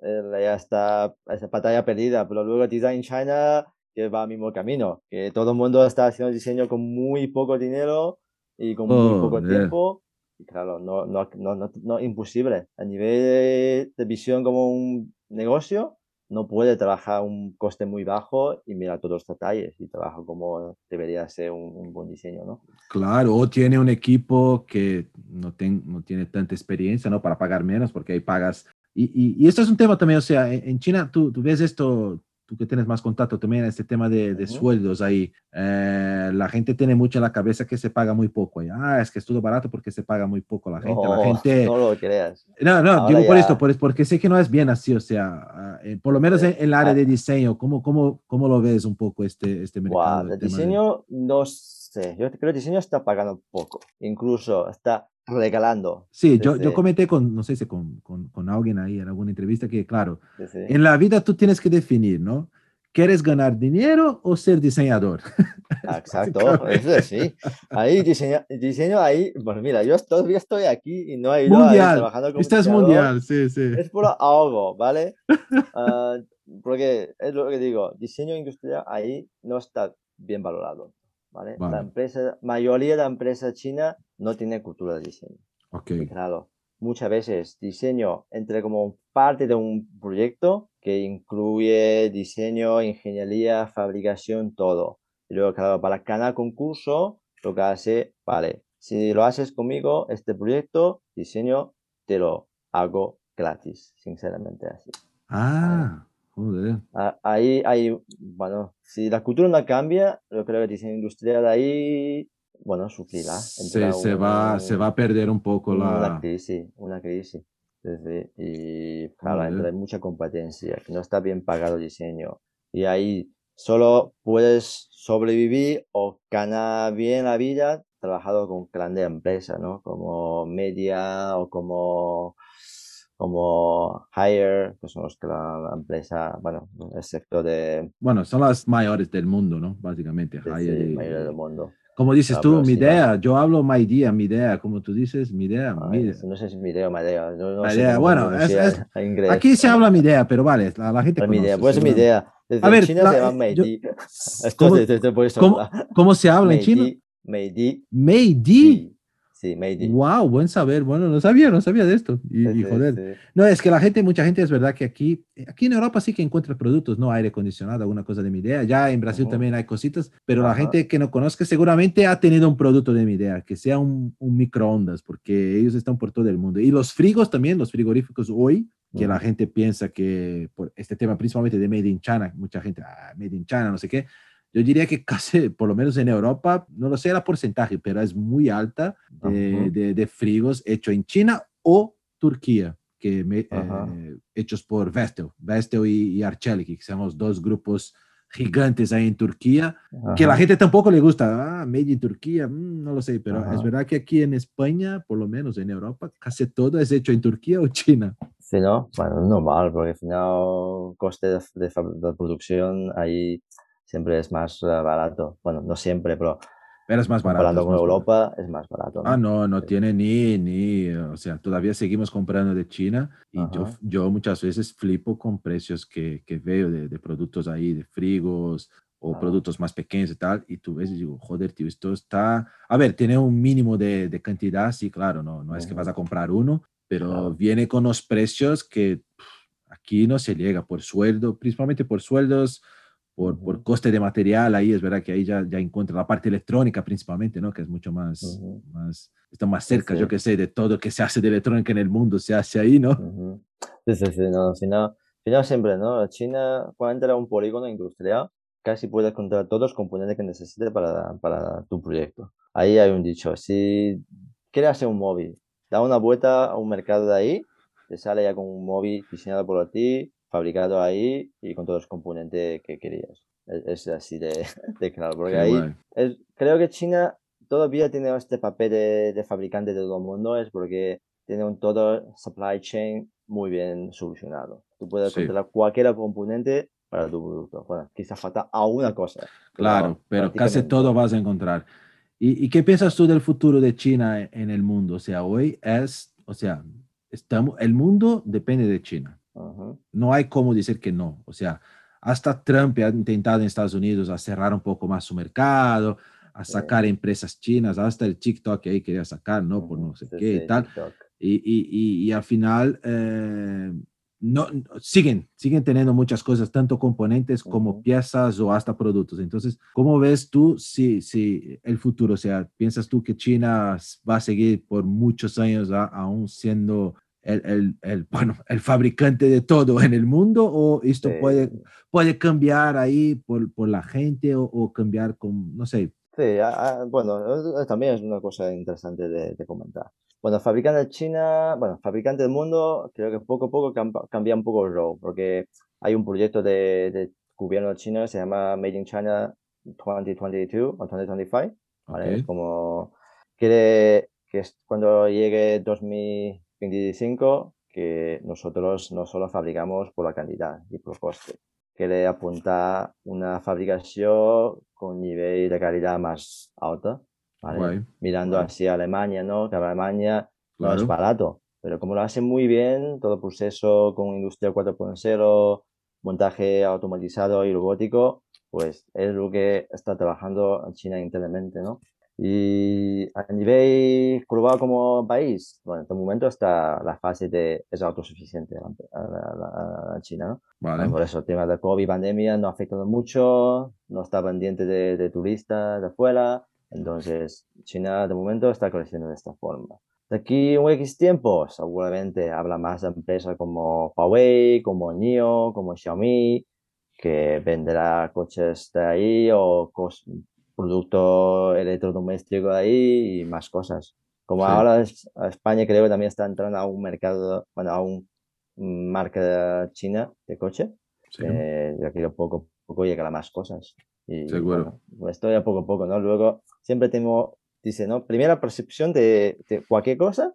eh, ya está esa batalla perdida, pero luego Design China que va al mismo camino, que todo el mundo está haciendo diseño con muy poco dinero y con muy poco tiempo. Y claro, no, no, no, no, no imposible. A nivel de visión como un negocio, no puede trabajar un coste muy bajo y mira todos los detalles y trabaja como debería ser un, buen diseño, ¿no? Claro, o tiene un equipo que no, no tiene tanta experiencia, ¿no? Para pagar menos, porque ahí pagas. Y, y, y esto es un tema también, o sea, en China tú, tú ves esto, tú que tienes más contacto también en este tema de, de sueldos ahí, eh, la gente tiene mucho en la cabeza que se paga muy poco. Ah, es que es todo barato porque se paga muy poco la gente. la gente... No lo creas. No, no, digo por esto, por, porque sé que no es bien así, o sea, ah, eh, por lo menos en, el área de diseño, ¿cómo, cómo, cómo lo ves un poco este, este mercado? Wow, el diseño, no sé, yo creo que el diseño está pagando poco, incluso está regalando. Sí, yo, yo comenté con, no sé si con, con, con, alguien ahí en alguna entrevista que, claro, en la vida tú tienes que definir, ¿no? ¿Quieres ganar dinero o ser diseñador? Exacto, eso es sí. Ahí diseño, diseño ahí, bueno, mira, yo todavía estoy aquí y no he ido mundial. trabajando como Estás mundial, sí, sí. Es por algo, ¿vale? Ah, porque es lo que digo, diseño industrial ahí no está bien valorado. ¿Vale? La empresa, mayoría de la empresa china no tiene cultura de diseño. Okay. claro, muchas veces diseño entre como parte de un proyecto que incluye diseño, ingeniería, fabricación, todo. Y luego, claro, para cada concurso, lo que hace, vale, si lo haces conmigo, este proyecto, diseño, te lo hago gratis, sinceramente así. Ah. Ahí hay, bueno, si la cultura no cambia, yo creo que el diseño industrial ahí, bueno, sufrirá. Se, se, va, se va a perder un poco la... Una crisis, una crisis. y claro, hay mucha competencia, no está bien pagado el diseño. Y ahí solo puedes sobrevivir o ganar bien la vida trabajando con grandes empresas, ¿no? Como Media o como como Hire, que son los que la, empresa, bueno, el sector de... Bueno, son las mayores del mundo, ¿no? Básicamente, sí, Hire. mayores del mundo. Como dices tú, mi idea, yo hablo my idea, mi idea, como tú dices, mi idea. mi idea. No sé si mi idea o mi idea. No, no idea. Bueno, es, aquí se habla mi idea, pero vale, la, la gente conoce. Mi idea, pues mi idea. Desde a ver, China la, se llama Meidi. ¿cómo, ¿cómo, ¿cómo, se habla en China? Meidi. Meidi. Sí, Wow, buen saber. Bueno, no sabía, no sabía de esto. Y, joder. No, es que la gente, mucha gente es verdad que aquí, aquí en Europa sí que encuentra productos, no aire acondicionado, alguna cosa de mi idea. Ya en Brasil también hay cositas, pero la gente que no conozca seguramente ha tenido un producto de mi idea, que sea un, un, microondas, porque ellos están por todo el mundo. Y los frigos también, los frigoríficos hoy, que la gente piensa que por este tema principalmente de Made in China, mucha gente, ah, Made in China, no sé qué, yo diría que casi, por lo menos en Europa, no lo sé el porcentaje, pero es muy alta de, de, frigos hecho en China o Turquía. que me, Ajá. eh, hechos por Vestel, Vestel y, y que somos dos grupos gigantes ahí en Turquía, que a la Ajá. gente tampoco le gusta, ah, made in Turquía, mm, no lo sé, pero es Ajá. verdad que aquí en España, por lo menos en Europa, casi todo es hecho en Turquía o China. Sí, ¿no? Bueno, es normal, porque al final coste de, de de producción ahí siempre es más eh, barato. Bueno, no siempre, pero Pero es más barato. comparando es con más barato. Europa es más barato, Ah, ¿no? no, no Sí. tiene ni, ni, o sea, todavía seguimos comprando de China y yo, Ajá. yo muchas veces flipo con precios que, que veo de, de productos ahí, de frigos o Ah. productos más pequeños y tal, y tú ves y digo, joder, tío, esto está, a ver, tiene un mínimo de, de cantidad, sí, claro, no, no es que vas a comprar uno, pero viene con unos precios que pff, aquí no se llega por sueldo, principalmente por sueldos. Por, por coste de material, ahí es verdad que ahí ya, ya encuentra la parte electrónica principalmente, ¿no? Que es mucho más, Ujú. más, está más Sí, cerca, yo sí. que sé, de todo que se hace de electrónica en el mundo, se hace ahí, ¿no? Ujú. Sí, sí, sí, no, final, al final siempre, ¿no? China, cuando entra a un polígono industrial, casi puedes encontrar todos los componentes que necesites para, para tu proyecto. Ahí hay un dicho, si quieres hacer un móvil, da una vuelta a un mercado de ahí, te sale ya con un móvil diseñado por ti, fabricado ahí y con todos los componentes que querías. Es, es así de, de claro, porque Qué ahí es- creo que China todavía tiene este papel de, de fabricante de todo el mundo, es porque tiene un todo supply chain muy bien solucionado. Tú puedes Sí. encontrar cualquier componente para tu producto. Bueno, quizás falta alguna cosa. Claro, pero casi todo vas a encontrar. ¿Y, y qué piensas tú del futuro de China en el mundo? O sea, hoy es, o sea, estamos, el mundo depende de China. No hay cómo decir que no. O sea, hasta Trump ha intentado en Estados Unidos a cerrar un poco más su mercado, a sacar empresas chinas, hasta el TikTok ahí quería sacar, ¿no? Por no sé sí, qué y tal. Y, y, y, y al final eh, no, siguen, siguen teniendo muchas cosas, tanto componentes como piezas o hasta productos. Entonces, ¿cómo ves tú si, si el futuro? O sea, ¿piensas tú que China va a seguir por muchos años a- aún siendo el, el, el, bueno, el fabricante de todo en el mundo o esto puede, Sí. puede cambiar ahí por, por la gente o, o cambiar con, no sé, Sí, a- a- bueno, también es una cosa interesante de, de comentar. Bueno, fabricante de China, bueno, fabricante del mundo, creo que poco a poco cam- cambia un poco el rol, porque hay un proyecto de, de gobierno chino que se llama Made in China 2022 o 2025, ¿vale? Es ok, como quiere que cuando llegue 2025, que nosotros no solo fabricamos por la cantidad y por coste, quiere apuntar una fabricación con nivel de calidad más alta, ¿vale? guay, Mirando guay. hacia Alemania, ¿no? Que Alemania no es claro, barato, pero como lo hacen muy bien, todo el proceso con industria 4.0, montaje automatizado y robótico, pues es lo que está trabajando China internamente, ¿no? Y a nivel global como país, bueno, en este momento está la fase de es autosuficiente la, la- la- la China, ¿no? Vale, por eso el tema de COVID, pandemia, no ha afectado mucho, no está pendiente de, de turistas de afuera, entonces China de momento está creciendo de esta forma. De aquí un X tiempo, seguramente habrá más empresas como Huawei, como NIO, como Xiaomi, que venderá coches de ahí o electrodomésticos de ahí y más cosas. Como Sí. ahora es- España creo que también está entrando a un mercado, bueno, a un marca china de coche, sí, eh, yo quiero poco a poco llegar a más cosas. Y Seguro. bueno, esto ya poco a poco, ¿no? Luego siempre tengo, dice, ¿no? Primera percepción de, de cualquier cosa,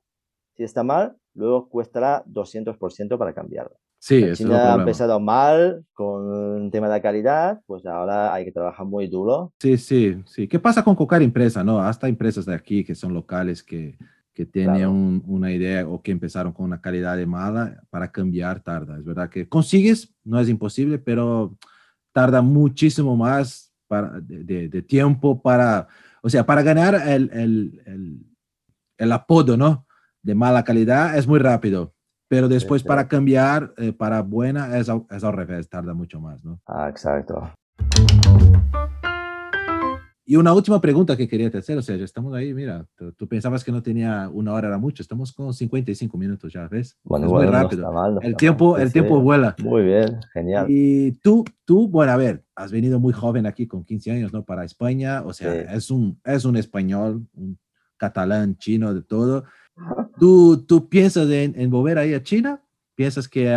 si está mal, luego cuestará 200% para cambiarlo. Sí, La es China ha empezado mal con el tema de calidad, pues ahora hay que trabajar muy duro. Sí, sí, sí. ¿Qué pasa con cualquier empresa, no? Hasta empresas de aquí que son locales que, que tienen Claro. un- una idea o que empezaron con una calidad de mala, para cambiar tarda. Es verdad que consigues, no es imposible, pero tarda muchísimo más para, de, de- de tiempo para, o sea, para ganar el, el, el, el apodo, ¿no? De mala calidad es muy rápido, pero después sí. para cambiar eh, para buena es, al- es al revés, tarda mucho más, ¿no? Ah, exacto. Y una última pregunta que quería hacer, o sea, ya estamos ahí, mira, tú, tú pensabas que no tenía una hora, era mucho, estamos con 55 minutos ya, ¿ves? Bueno, es bueno, muy no rápido. está mal, no el tiempo, mal. Sí, el sí. tiempo vuela. Muy bien, genial. Y tú, tú, bueno, a ver, has venido muy joven aquí con 15 años, ¿no? Para España, o sea, Sí. es, un, es un español, un catalán, chino, de todo. ¿Tú, tú piensas en, en volver ahí a China? ¿Piensas que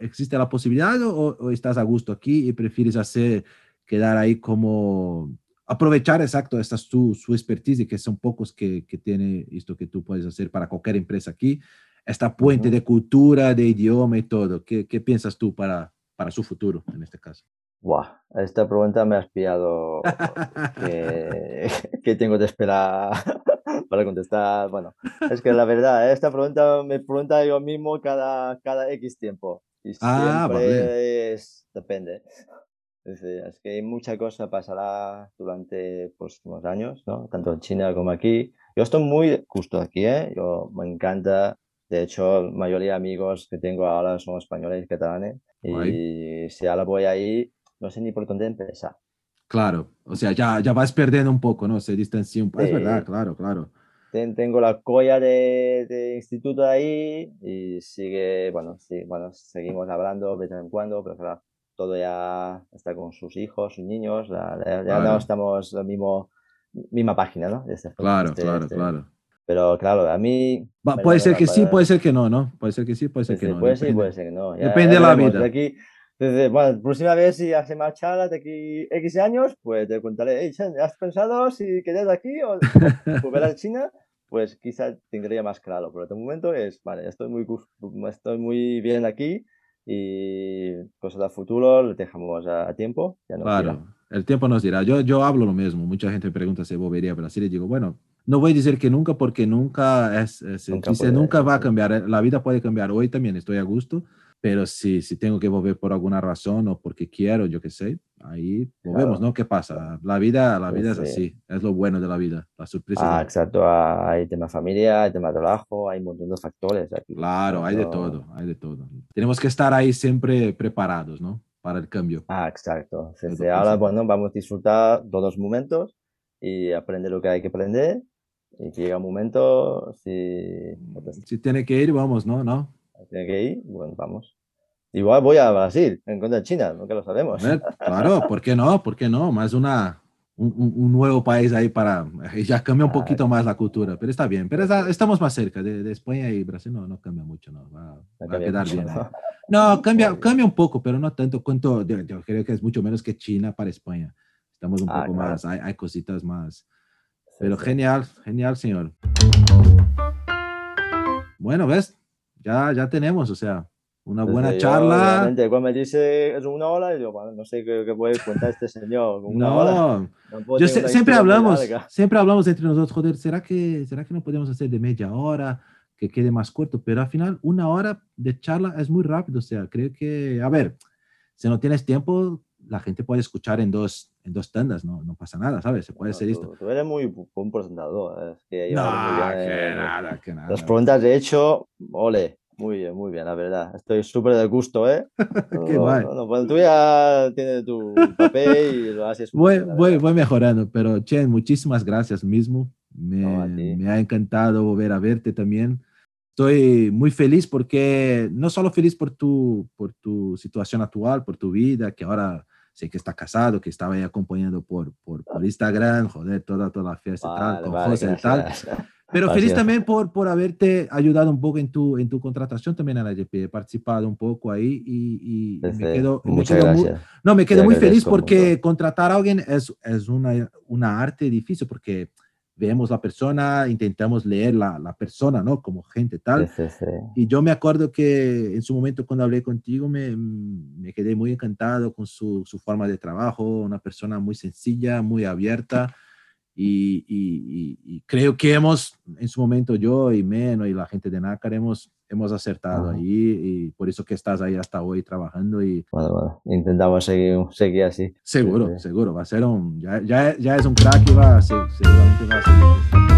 existe la posibilidad o, estás a gusto aquí y prefieres hacer, quedar ahí como aprovechar exacto esta su, su expertise que son pocos que, que tiene esto que tú puedes hacer para cualquier empresa aquí, esta puente de cultura, de idioma y todo. ¿Qué, qué piensas tú para, para su futuro en este caso? Buah, esta pregunta me has pillado que, que tengo que esperar para contestar. Bueno, es que la verdad, esta pregunta me pregunta yo mismo cada, cada X tiempo. Y ah, siempre es, depende. Es, es, que mucha cosa pasará durante próximos años, ¿no? Tanto en China como aquí. Yo estoy muy justo aquí, ¿eh? Yo me encanta. De hecho, la mayoría de amigos que tengo ahora son españoles y catalanes. Y si ahora voy ahí, no sé ni por dónde empezar. Claro, o sea, ya, ya vas perdiendo un poco, ¿no? Se distancia un poco. Es verdad, claro, claro tengo la colla de, de, instituto ahí y sigue, bueno, sí, bueno, seguimos hablando de vez en cuando, pero claro, todo ya está con sus hijos, sus niños, ya, no estamos la mismo, misma página, ¿no? Este, claro, este, claro, este. claro. Pero claro, a mí... puede ser que sí, puede ser que no, ¿no? Puede ser que sí, puede ser que no. Puede ser, puede ser que no. depende de la vida. Aquí, desde, bueno, próxima vez si hace más charlas de aquí X años, pues te contaré, hey, ¿has pensado si quedas aquí o volver a China? Pues quizá tendría más claro, pero de momento es, vale, estoy muy, estoy muy bien aquí y cosas del futuro le dejamos a, tiempo. claro, el tiempo nos dirá. Yo, yo hablo lo mismo. Mucha gente me pregunta si volvería a Brasil y digo, bueno, no voy a decir que nunca porque nunca es, nunca, nunca va a cambiar. La vida puede cambiar. Hoy también estoy a gusto pero si, si tengo que volver por alguna razón o porque quiero, yo qué sé, ahí volvemos, ¿no? ¿Qué pasa? La vida, la vida es así, es lo bueno de la vida, la sorpresa. Ah, exacto, ah, hay tema familia, hay tema trabajo, hay un montón de factores aquí. Claro, hay de todo, hay de todo. Tenemos que estar ahí siempre preparados, ¿no? Para el cambio. Ah, exacto. Desde ahora, bueno, vamos a disfrutar todos los momentos y aprender lo que hay que aprender y que llega un momento, si... Si tiene que ir, vamos, ¿no? ¿No? Tiene que ir, bueno, vamos. Igual voy a Brasil en contra de China, nunca lo sabemos. claro, ¿por qué no? ¿Por qué no? Más una, un, nuevo país ahí para, ya cambia un poquito más la cultura, pero está bien, pero estamos más cerca de, España y Brasil, no, no cambia mucho, no, va, a quedar bien. ¿no? cambia, cambia un poco, pero no tanto cuanto, yo, creo que es mucho menos que China para España. Estamos un ah, poco más, hay, hay, cositas más. Pero genial, genial, señor. Bueno, ¿ves? Ya, ya tenemos, o sea, una buena charla. cuando me dice es una hora, yo bueno, no sé qué, puede contar este señor. Una no, hora. yo siempre hablamos, siempre hablamos entre nosotros, joder, ¿será que, ¿será que no podemos hacer de media hora? Que quede más corto, pero al final una hora de charla es muy rápido, o sea, creo que, a ver, si no tienes tiempo, la gente puede escuchar en dos, en dos tandas, no, no pasa nada, ¿sabes? Se puede hacer esto. Tú eres muy buen presentador. Es que no, que nada, que nada. Las preguntas de hecho, ole, muy bien, muy bien, la verdad. Estoy súper de gusto, ¿eh? Qué mal. Pues tú ya tienes tu papel y lo haces. Voy, voy, voy, mejorando, pero Chen, muchísimas gracias mismo. Me, me ha encantado volver a verte también. Estoy muy feliz porque, no solo feliz por tu, por tu situación actual, por tu vida, que ahora sé que está casado, que estaba ahí acompañando por, por, por Instagram, joder, toda, toda la fiesta y tal, con José y tal. Pero feliz también por, por haberte ayudado un poco en tu, en tu contratación también a la GP. He participado un poco ahí y, y me quedo, me quedo muy, no, me quedo muy feliz porque contratar a alguien es, es una, una arte difícil porque vemos la persona, intentamos leer la, la persona, ¿no? Como gente tal. Y yo me acuerdo que en su momento cuando hablé contigo me, me quedé muy encantado con su, su, forma de trabajo, una persona muy sencilla, muy abierta. Y, y, y, creo que hemos, en su momento yo y Meno y la gente de NACAR hemos, hemos acertado ahí y por eso que estás ahí hasta hoy trabajando y... Bueno, bueno, intentamos seguir, seguir así. Seguro, seguro, va a ser un... Ya, ya, ya es un crack y va a ser, seguramente va a seguir.